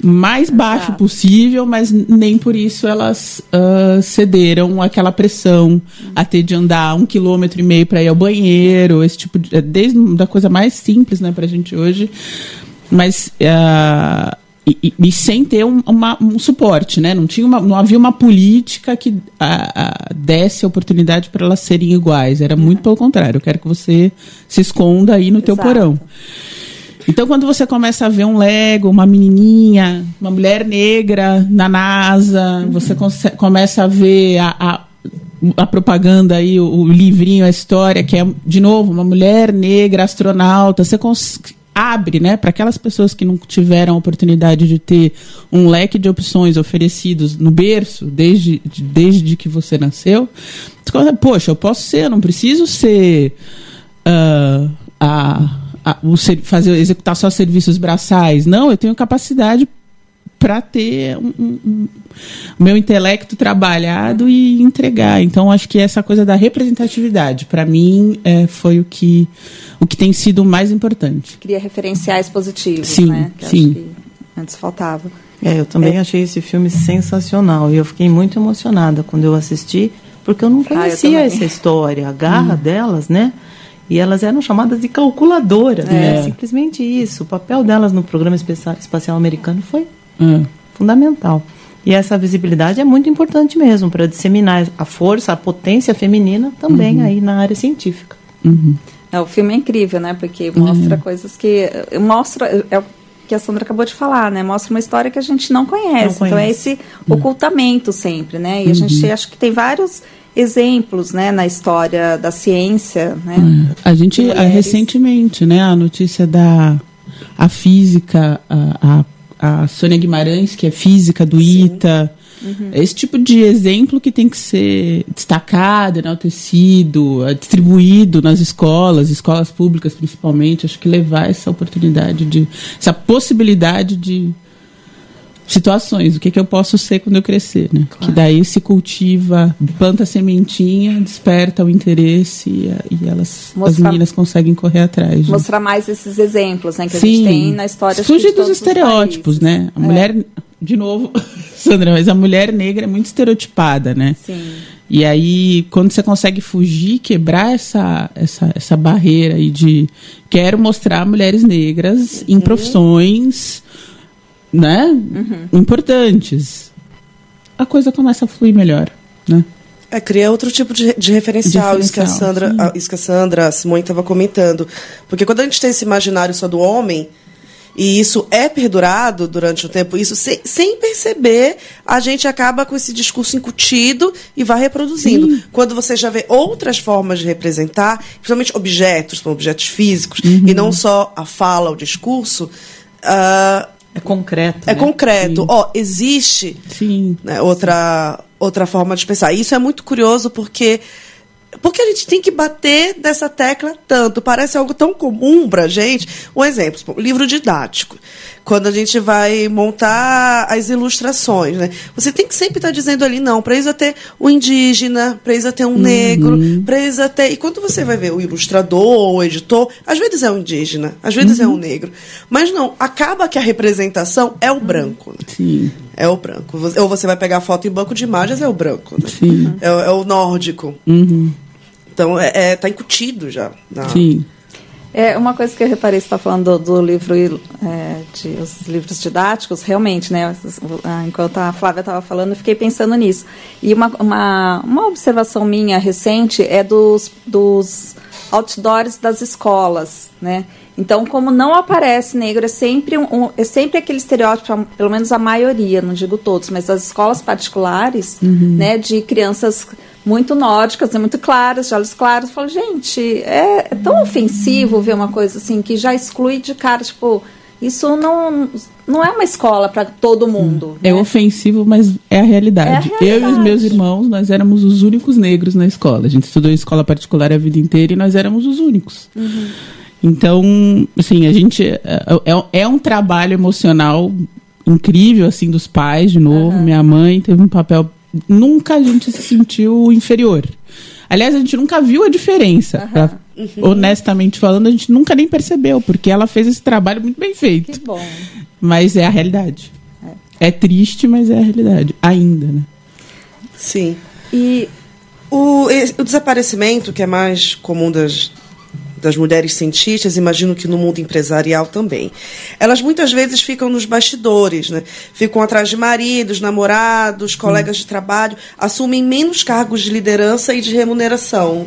mais baixo Exato. possível, mas nem por isso elas uh, cederam aquela pressão uhum. a ter de andar um quilômetro e meio para ir ao banheiro, esse tipo de, desde da coisa mais simples, né, para a gente hoje, mas uh, e, e, sem ter um, uma, um, suporte, né? Não tinha uma, não havia uma política que a, a desse a oportunidade para elas serem iguais. Era muito pelo contrário. Eu quero que você se esconda aí no Exato. teu porão. Então, quando você começa a ver um Lego, uma menininha, uma mulher negra na NASA, uhum. você começa a ver a, a, a propaganda aí, o, o, livrinho, a história, que é, de novo, uma mulher negra astronauta. Você abre, né, para aquelas pessoas que não tiveram a oportunidade de ter um leque de opções oferecidos no berço, desde, desde que você nasceu. Poxa, eu posso ser, eu não preciso ser uh, a a, o, fazer executar só serviços braçais. Não, eu tenho capacidade para ter um, um, um, meu intelecto trabalhado e entregar. Então, acho que essa coisa da representatividade, para mim, é, foi o que, o que tem sido mais importante. Cria referenciais positivos, sim, né? Que sim. antes faltava. É, eu também é. achei esse filme sensacional e eu fiquei muito emocionada quando eu assisti, porque eu não conhecia ah, eu essa história, a garra hum. delas, né? E elas eram chamadas de calculadoras, né? é. Simplesmente isso. O papel delas no programa espacial americano foi hum. fundamental. E essa visibilidade é muito importante mesmo para disseminar a força, a potência feminina também uhum. aí na área científica. Uhum. É, o filme é incrível, né? Porque mostra uhum. coisas que mostra é o que a Sandra acabou de falar, né? Mostra uma história que a gente não conhece. Não conhece. Então é esse uhum. ocultamento sempre, né? E a gente uhum. acha que tem vários exemplos né, na história da ciência. Né, é. A gente, recentemente, né, a notícia da a física, a, a, a Sônia Guimarães, que é física do Sim. ITA, Uhum. Esse tipo de exemplo que tem que ser destacado, enaltecido, distribuído nas escolas, escolas públicas principalmente. Acho que levar essa oportunidade de, essa possibilidade de situações, o que, que eu posso ser quando eu crescer, né? Claro. Que daí se cultiva, planta sementinha, desperta o interesse e, e elas, mostrar, as meninas conseguem correr atrás. Né? Mostrar mais esses exemplos, né? Que Sim. a gente tem na história. Fugir dos estereótipos, né? A é. mulher, de novo, <laughs> Sandra, mas a mulher negra é muito estereotipada, né? Sim. E aí, quando você consegue fugir, quebrar essa, essa, essa barreira aí de quero mostrar mulheres negras uhum. em profissões né, importantes, a coisa começa a fluir melhor, né? É, cria outro tipo de, de referencial, isso que a Sandra, sim. a- isso que a Sandra a Simone estava comentando. Porque quando a gente tem esse imaginário só do homem, e isso é perdurado durante o tempo, isso sem, sem perceber, a gente acaba com esse discurso incutido e vai reproduzindo. Quando você já vê outras formas de representar, principalmente objetos, como objetos físicos, Uhum. e não só a fala, o discurso, ah, É concreto. é né? concreto. Ó, existe Sim. né, outra, outra forma de pensar. Isso é muito curioso porque porque a gente tem que bater nessa tecla tanto. Parece algo tão comum pra gente. Um exemplo, livro didático. Quando a gente vai montar as ilustrações, né? Você tem que sempre estar dizendo ali, não, precisa ter o indígena, precisa ter um negro, precisa ter. E quando você vai ver o ilustrador, o editor, às vezes é um indígena, às vezes é um negro. Mas não, acaba que a representação é o branco. né? Sim. É o branco. Ou você vai pegar a foto em banco de imagens, é o branco. Né? Sim. É, o- é o nórdico. Uhum. Então, é, é, tá incutido já. na- Sim. É, uma coisa que eu reparei, você está falando do, do livro, é, de, os livros didáticos, realmente, né? Enquanto a Flávia estava falando, eu fiquei pensando nisso. E uma, uma, uma observação minha recente é dos, dos outdoors das escolas, né? Então, como não aparece negro, é sempre, um, é sempre aquele estereótipo, pelo menos a maioria, não digo todos, mas as escolas particulares, né, de crianças muito nórdicas, muito claras, de olhos claros. Eu falo, gente, é, é tão ofensivo ver uma coisa assim que já exclui de cara, tipo, isso não, não é uma escola para todo mundo. É né? ofensivo, mas é a realidade. É a Eu e os realidade. meus irmãos, nós éramos os únicos negros na escola. A gente estudou em escola particular a vida inteira e nós éramos os únicos. Então, assim, a gente. É, é- é um trabalho emocional incrível, assim, dos pais, de novo. Minha mãe teve um papel. Nunca a gente se sentiu inferior. Aliás, a gente nunca viu a diferença. pra- honestamente falando, a gente nunca nem percebeu, porque ela fez esse trabalho muito bem feito. Que bom. Mas é a realidade. É, triste, mas é a realidade. Ainda, né? Sim. E O, e- o desaparecimento, que é mais comum das, das mulheres cientistas, imagino que no mundo empresarial também. Elas muitas vezes ficam nos bastidores, né? Ficam atrás de maridos, namorados, colegas de trabalho, assumem menos cargos de liderança e de remuneração.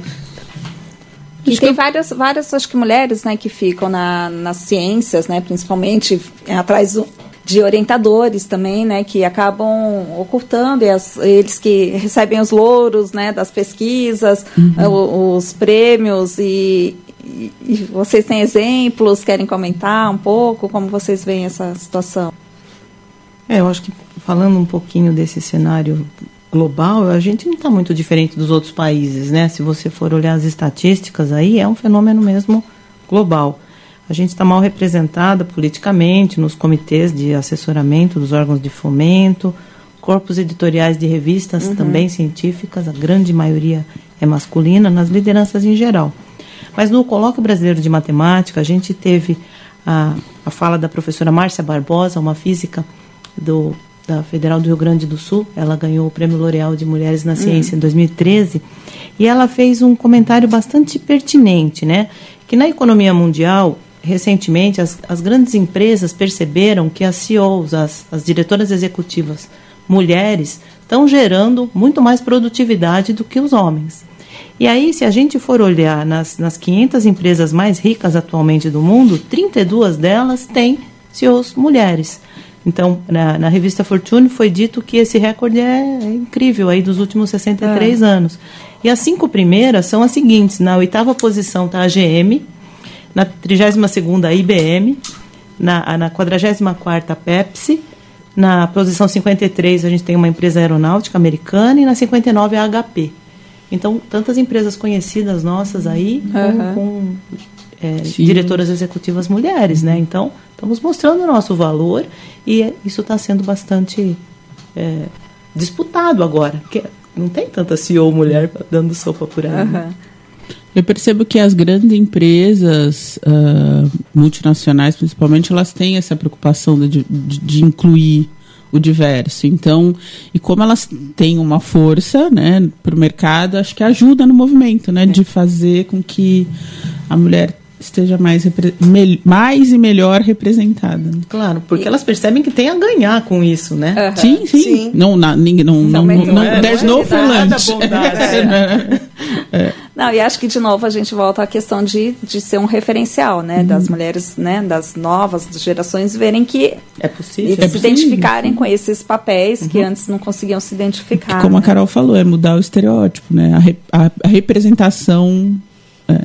E tem várias, várias, acho que mulheres, né, que ficam na, nas ciências, né, principalmente é, atrás do- de orientadores também, né, que acabam ocultando e as- eles que recebem os louros, né, das pesquisas, eh, o- os prêmios e, e- e vocês têm exemplos, querem comentar um pouco como vocês veem essa situação? É, eu acho que falando um pouquinho desse cenário global, a gente não está muito diferente dos outros países, né? Se você for olhar as estatísticas aí, é um fenômeno mesmo global. A gente está mal representada politicamente nos comitês de assessoramento dos órgãos de fomento, corpos editoriais de revistas também científicas, a grande maioria é masculina, nas lideranças em geral. Mas no Colóquio Brasileiro de Matemática, a gente teve a, a fala da professora Márcia Barbosa, uma física do, da Federal do Rio Grande do Sul. Ela ganhou o Prêmio L'Oréal de Mulheres na Ciência em 2013. E ela fez um comentário bastante pertinente, né? Que na economia mundial, recentemente, as, as grandes empresas perceberam que as CEOs, as, as diretoras executivas mulheres, estão gerando muito mais produtividade do que os homens. E aí, se a gente for olhar nas, nas 500 empresas mais ricas atualmente do mundo, 32 delas têm CEOs mulheres. Então, na, na revista Fortune foi dito que esse recorde é, é incrível aí dos últimos 63 anos. E as cinco primeiras são as seguintes: na oitava posição está a GM, na 32ª a IBM, na, na 44ª a Pepsi, na posição 53 a gente tem uma empresa aeronáutica americana e na 59 a HP. Então, tantas empresas conhecidas nossas aí com, Aham. com, é, diretoras executivas mulheres, né? Então, estamos mostrando o nosso valor e isso está sendo bastante é, disputado agora. Porque não tem tanta CEO mulher dando sopa por aí. né? Aham. Eu percebo que as grandes empresas ah, multinacionais, principalmente, elas têm essa preocupação de, de, de incluir o diverso. Então, e como elas têm uma força, né, para o mercado, acho que ajuda no movimento, né, de fazer com que a mulher esteja mais, mais e melhor representada. Né? Claro, porque e... elas percebem que tem a ganhar com isso, né? Uhum. Sim, sim, sim. Não, não, não, não, não, não, é, there's no free lunch. <laughs> É. Não, e acho que de novo a gente volta à questão de, de ser um referencial, né? Uhum. Das mulheres, né? Das novas gerações verem que é possível. se é possível. identificarem com esses papéis uhum. que antes não conseguiam se identificar. Como né? a Carol falou, é mudar o estereótipo, né? A, re, a, a representação é,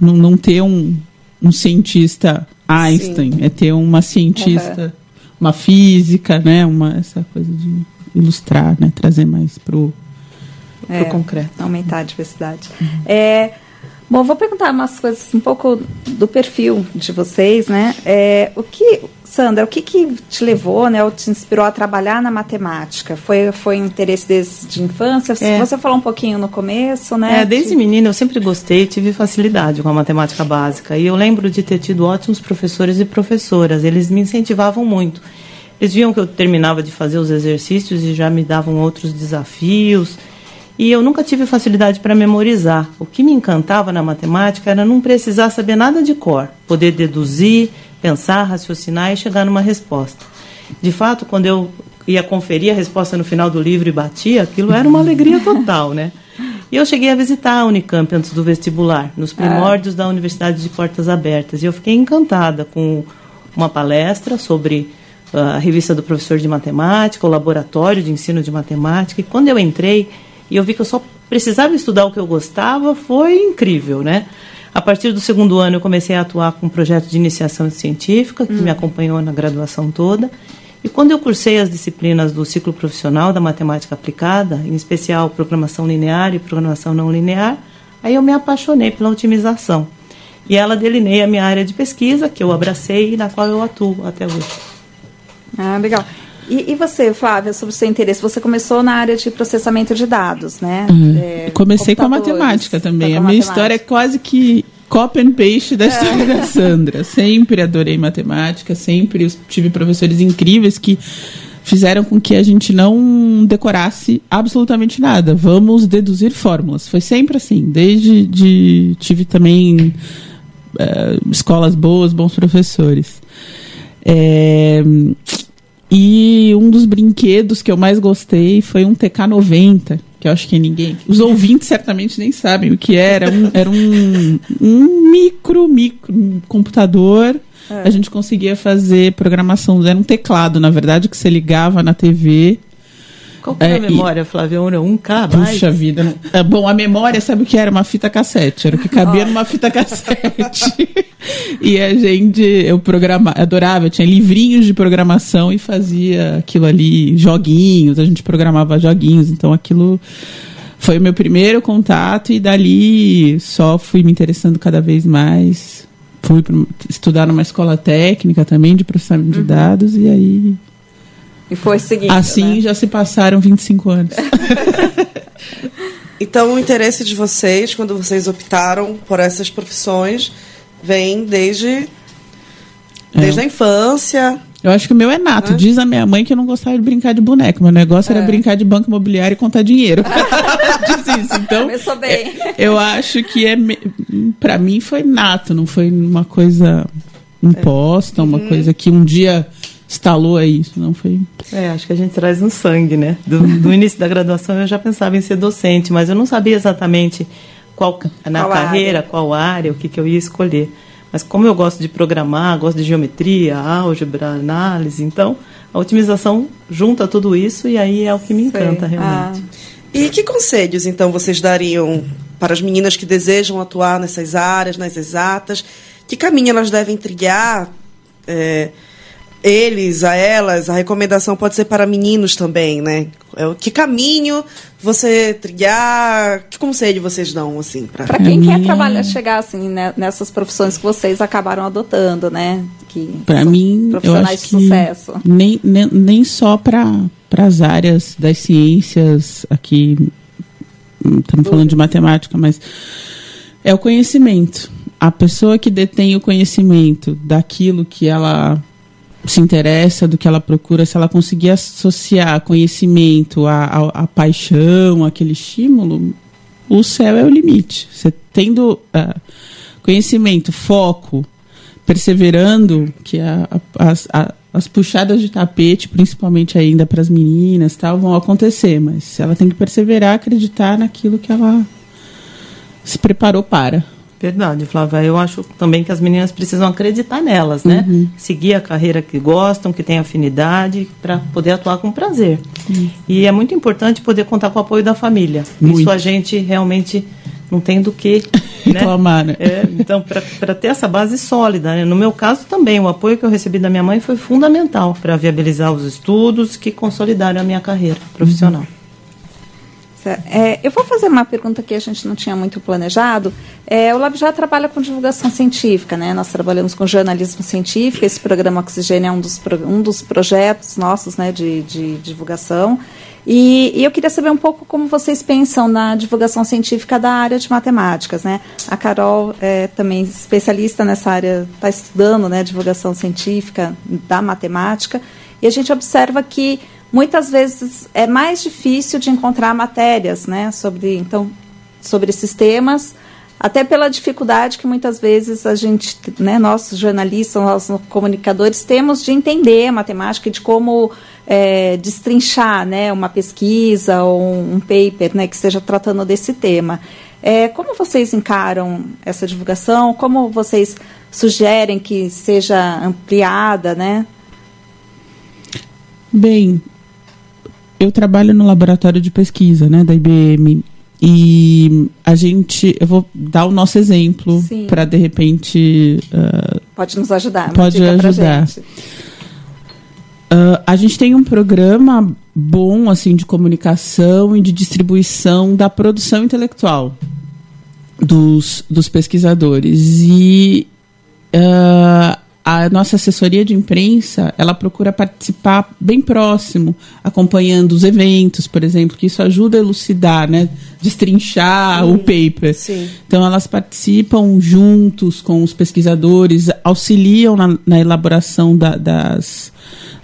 não, não ter um, um cientista Einstein, Sim. é ter uma cientista, uhum. uma física, né? Uma, essa coisa de ilustrar, né? Trazer mais pro é, concreto. Aumentar a diversidade. Uhum. É, bom, vou perguntar umas coisas um pouco do perfil de vocês, né? É, o que, Sandra, o que, que te levou, né, ou te inspirou a trabalhar na matemática? Foi, foi um interesse desde infância? É. Você falou um pouquinho no começo, né? É, desde de... menina eu sempre gostei, tive facilidade com a matemática básica. E eu lembro de ter tido ótimos professores e professoras. Eles me incentivavam muito. Eles viam que eu terminava de fazer os exercícios e já me davam outros desafios. E eu nunca tive facilidade para memorizar. O que me encantava na matemática era não precisar saber nada de cor, poder deduzir, pensar, raciocinar e chegar numa resposta. De fato, quando eu ia conferir a resposta no final do livro e batia, aquilo era uma alegria total, né? E eu cheguei a visitar a Unicamp antes do vestibular, nos primórdios ah. da Universidade de Portas Abertas. E eu fiquei encantada com uma palestra sobre ah, a revista do professor de matemática, o laboratório de ensino de matemática. E quando eu entrei, e eu vi que eu só precisava estudar o que eu gostava, foi incrível, né? A partir do segundo ano, eu comecei a atuar com um projeto de iniciação científica, que hum. me acompanhou na graduação toda. E quando eu cursei as disciplinas do ciclo profissional da matemática aplicada, em especial programação linear e programação não linear, aí eu me apaixonei pela otimização. E ela delineia a minha área de pesquisa, que eu abracei e na qual eu atuo até hoje. Ah, legal. E, e, você, Flávia, sobre o seu interesse? Você começou na área de processamento de dados, né? Uhum. É, Comecei com a matemática também. A minha história é quase que copy and paste da história é. da Sandra. Sempre adorei matemática, sempre tive professores incríveis que fizeram com que a gente não decorasse absolutamente nada. Vamos deduzir fórmulas. Foi sempre assim. Desde de, tive também uh, escolas boas, bons professores. É, e um dos brinquedos que eu mais gostei foi um TK90, que eu acho que ninguém. Os ouvintes certamente nem sabem o que era. Um, era um, um micro, micro um computador. É. A gente conseguia fazer programação. Era um teclado, na verdade, que você ligava na TV qual que é, a memória, e... Flávia? Um K? Puxa vida. É, bom, a memória, sabe o que era? Uma fita cassete. Era o que cabia numa fita cassete. <laughs> e a gente, eu programava, adorava, eu tinha livrinhos de programação e fazia aquilo ali, joguinhos, a gente programava joguinhos, então aquilo foi o meu primeiro contato e dali só fui me interessando cada vez mais. Fui estudar numa escola técnica também de processamento de uhum. dados e aí e foi seguindo. Assim né? já se passaram 25 anos. <laughs> então, o interesse de vocês, quando vocês optaram por essas profissões, vem desde, desde é. a infância. Eu acho que o meu é nato. É. Diz a minha mãe que eu não gostava de brincar de boneco. Meu negócio é. era brincar de banco imobiliário e contar dinheiro. <laughs> <laughs> Diz isso. Então, Começou bem. eu acho que é, para mim foi nato, não foi uma coisa imposta, uma uhum. coisa que um dia instalou aí isso, não foi? É, acho que a gente traz no sangue, né? Do, do início da graduação eu já pensava em ser docente, mas eu não sabia exatamente qual na qual carreira, área? qual área, o que, que eu ia escolher. Mas como eu gosto de programar, gosto de geometria, álgebra, análise, então a otimização junta tudo isso e aí é o que me encanta Sei. realmente. Ah. E que conselhos então vocês dariam para as meninas que desejam atuar nessas áreas, nas exatas? Que caminho elas devem trilhar? É, eles, a elas, a recomendação pode ser para meninos também, né? É que caminho você trilhar, que conselho vocês dão assim para Para quem quer trabalhar, chegar assim né, nessas profissões que vocês acabaram adotando, né? Que para mim, profissionais de sucesso. Nem, nem, nem só para para as áreas das ciências aqui estamos falando de matemática, mas é o conhecimento. A pessoa que detém o conhecimento daquilo que ela se interessa, do que ela procura, se ela conseguir associar conhecimento à, à, à paixão, aquele estímulo, o céu é o limite. Você tendo. Uh, conhecimento, foco, perseverando, que a, a, a, as puxadas de tapete, principalmente ainda para as meninas, tal, vão acontecer, mas ela tem que perseverar, acreditar naquilo que ela se preparou para. Verdade, Flávia. Eu acho também que as meninas precisam acreditar nelas, né? Uhum. Seguir a carreira que gostam, que têm afinidade, para poder atuar com prazer. E é muito importante poder contar com o apoio da família. Muito. Isso a gente realmente não tem do que <laughs> né? Reclamar, né? É, então, para ter essa base sólida, né? no meu caso também, o apoio que eu recebi da minha mãe foi fundamental para viabilizar os estudos que consolidaram a minha carreira profissional. É, eu vou fazer uma pergunta que a gente não tinha muito planejado. É, o Lab já trabalha com divulgação científica, né? Nós trabalhamos com jornalismo científico. Esse programa Oxigênio é um dos, um dos projetos nossos, né, de, de divulgação. E, e eu queria saber um pouco como vocês pensam na divulgação científica da área de matemáticas, né? A Carol é também especialista nessa área, está estudando, né, divulgação científica da matemática. E a gente observa que muitas vezes é mais difícil de encontrar matérias, né, sobre então sobre esses temas, até pela dificuldade que muitas vezes a gente, né, nós jornalistas, nós comunicadores temos de entender a matemática e de como é, destrinchar, né, uma pesquisa ou um paper, né, que esteja tratando desse tema. É, como vocês encaram essa divulgação? Como vocês sugerem que seja ampliada, né? Bem, eu trabalho no laboratório de pesquisa, né, da IBM. E a gente, eu vou dar o nosso exemplo para de repente ah, Pode nos ajudar? Pode ajudar. gente. Ah, a gente tem um programa bom assim de comunicação e de distribuição da produção intelectual dos, dos pesquisadores e ah, a nossa assessoria de imprensa ela procura participar bem próximo acompanhando os eventos por exemplo que isso ajuda a elucidar né destrinchar o paper Sim. então elas participam juntos com os pesquisadores, auxiliam na, na elaboração da- das,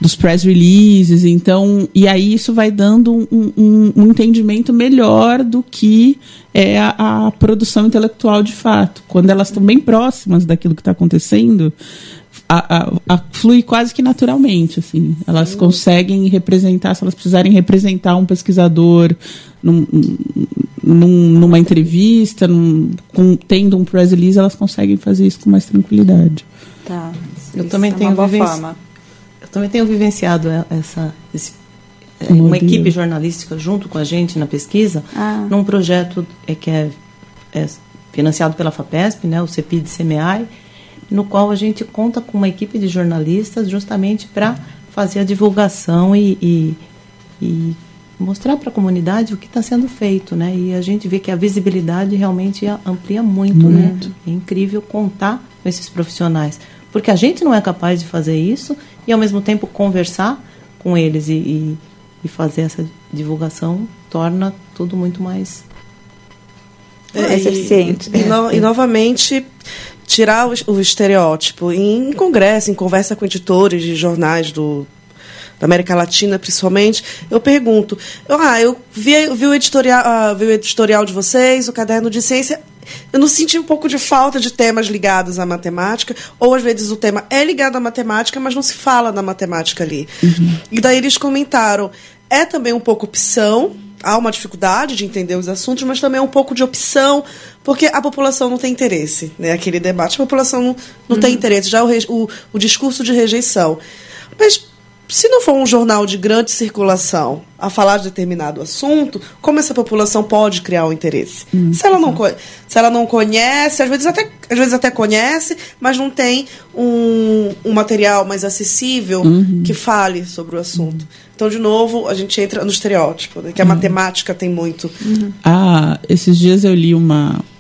dos press releases, então e aí isso vai dando um, um- um entendimento melhor do que é a, a produção intelectual de fato. Quando elas estão bem próximas daquilo que está acontecendo, a, a- a- flui quase que naturalmente, assim. Elas conseguem representar, se elas precisarem representar um pesquisador num- num- numa entrevista, num- com- tendo um press release, elas conseguem fazer isso com mais tranquilidade. Tá. Eu Isso também é tenho uma boa vivenci- forma. Eu também tenho vivenciado essa, esse- é, Modelo. uma equipe jornalística junto com a gente na pesquisa, Ah. num projeto é, que é, é financiado pela FAPESP, né, o CEPID CMI, no qual a gente conta com uma equipe de jornalistas justamente para fazer a divulgação e, e- e mostrar para a comunidade o que está sendo feito, né? E a gente vê que a visibilidade realmente amplia muito, né? É incrível contar com esses profissionais, porque a gente não é capaz de fazer isso e ao mesmo tempo conversar com eles e, e, e fazer essa divulgação torna tudo muito mais e- eficiente. E, no- e novamente tirar o, o estereótipo. Em congresso, em conversa com editores de jornais do da América Latina, principalmente, eu pergunto, ah, eu vi, vi o editorial, ah, vi o editorial de vocês, o caderno de ciência, eu não senti um pouco de falta de temas ligados à matemática, ou às vezes o tema é ligado à matemática, mas não se fala da matemática ali. E daí eles comentaram, é também um pouco opção, há uma dificuldade de entender os assuntos, mas também é um pouco de opção, porque a população não tem interesse. Né? Aquele debate, a população não, não tem interesse, já o, o, o discurso de rejeição. Mas se não for um jornal de grande circulação a falar de determinado assunto, como essa população pode criar o interesse? se, ela não, se ela não conhece, às vezes até, às vezes até conhece, mas não tem um, um material mais acessível que fale sobre o assunto. Então, de novo, a gente entra no estereótipo, né, que a matemática tem muito. Ah, esses dias eu li uma, um,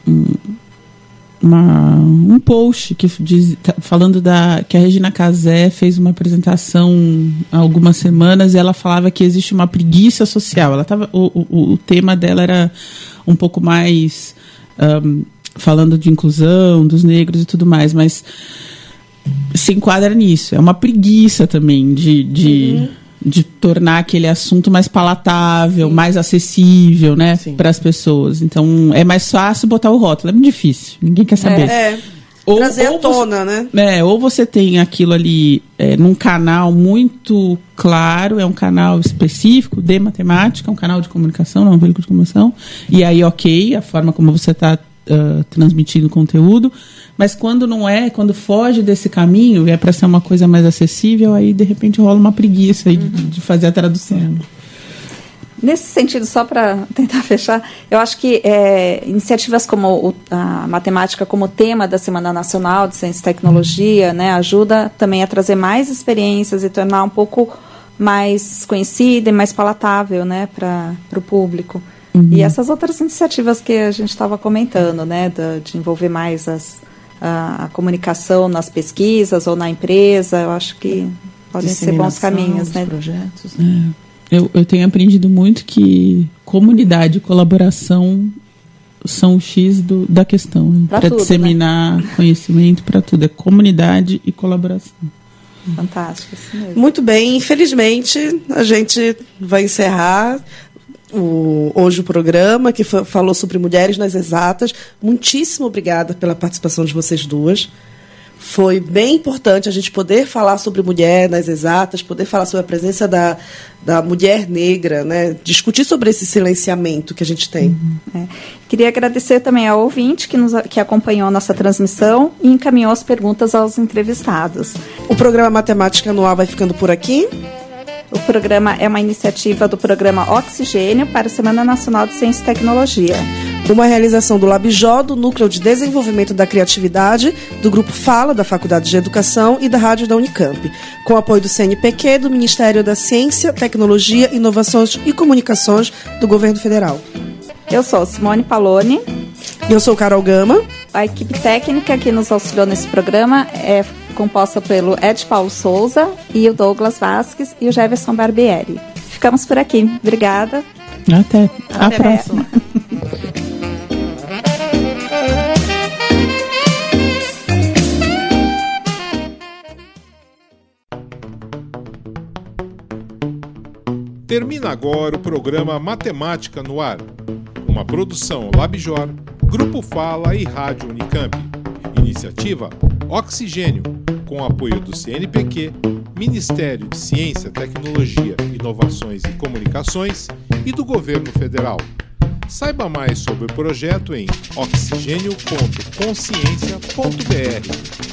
uma- um post que diz, tá falando da que a Regina Casé fez uma apresentação há algumas semanas e ela falava que existe uma preguiça social. Ela tava, o, o, o tema dela era um pouco mais ahm, falando de inclusão dos negros e tudo mais, mas se enquadra nisso. É uma preguiça também de, de, de tornar aquele assunto mais palatável, Sim. mais acessível, né, para as pessoas. Então é mais fácil botar o rótulo, é muito difícil, ninguém quer saber. É. Ou, Trazer ou à tona, você, né? É, ou você tem aquilo ali é, num canal muito claro, é um canal específico de matemática, um canal de comunicação, não é um veículo de comunicação, e aí ok, a forma como você está uh, transmitindo conteúdo, mas quando não é, quando foge desse caminho, é para ser uma coisa mais acessível, aí de repente rola uma preguiça uhum. de, de fazer a tradução. Nesse sentido, só para tentar <laughs> fechar, eu acho que é, iniciativas como o, a matemática como tema da Semana Nacional de Ciência e Tecnologia, né, ajuda também a trazer mais experiências e tornar um pouco mais conhecida e mais palatável, né, para o público. Uhum. E essas outras iniciativas que a gente estava comentando, né, de, de envolver mais as, a, a, comunicação nas pesquisas ou na empresa, eu acho que podem ser bons caminhos, né? Projetos. Né? É. Eu, eu tenho aprendido muito que comunidade e colaboração são o X do, da questão para disseminar né? conhecimento para tudo. É comunidade e colaboração. Fantástico. Muito bem, infelizmente a gente vai encerrar o, hoje o programa, que falou sobre mulheres nas exatas. Muitíssimo obrigada pela participação de vocês duas. Foi bem importante a gente poder falar sobre mulher nas exatas, poder falar sobre a presença da, da mulher negra, né? discutir sobre esse silenciamento que a gente tem. Uhum. É. Queria agradecer também ao ouvinte que, nos, que acompanhou a nossa transmissão e encaminhou as perguntas aos entrevistados. O programa Matemática Anual vai ficando por aqui. O programa é uma iniciativa do programa Oxigênio para a Semana Nacional de Ciência e Tecnologia. Uma realização do LabJó, do Núcleo de Desenvolvimento da Criatividade, do Grupo Fala, da Faculdade de Educação e da Rádio da Unicamp, com apoio do CNPq, do Ministério da Ciência, Tecnologia, Inovações e Comunicações do Governo Federal. Eu sou Simone Paloni. Eu sou Carol Gama. A equipe técnica que nos auxiliou nesse programa é composta pelo Ed Paulo Souza e o Douglas Vasques e o Jefferson Barbieri. Ficamos por aqui. Obrigada. Até. Até a próxima. Termina agora o programa Matemática no Ar. Uma produção Labjor, Grupo Fala e Rádio Unicamp. Iniciativa Oxigênio, com apoio do CNPq, Ministério de Ciência, Tecnologia, Inovações e Comunicações e do Governo Federal. Saiba mais sobre o projeto em oxigênio.consciência.br.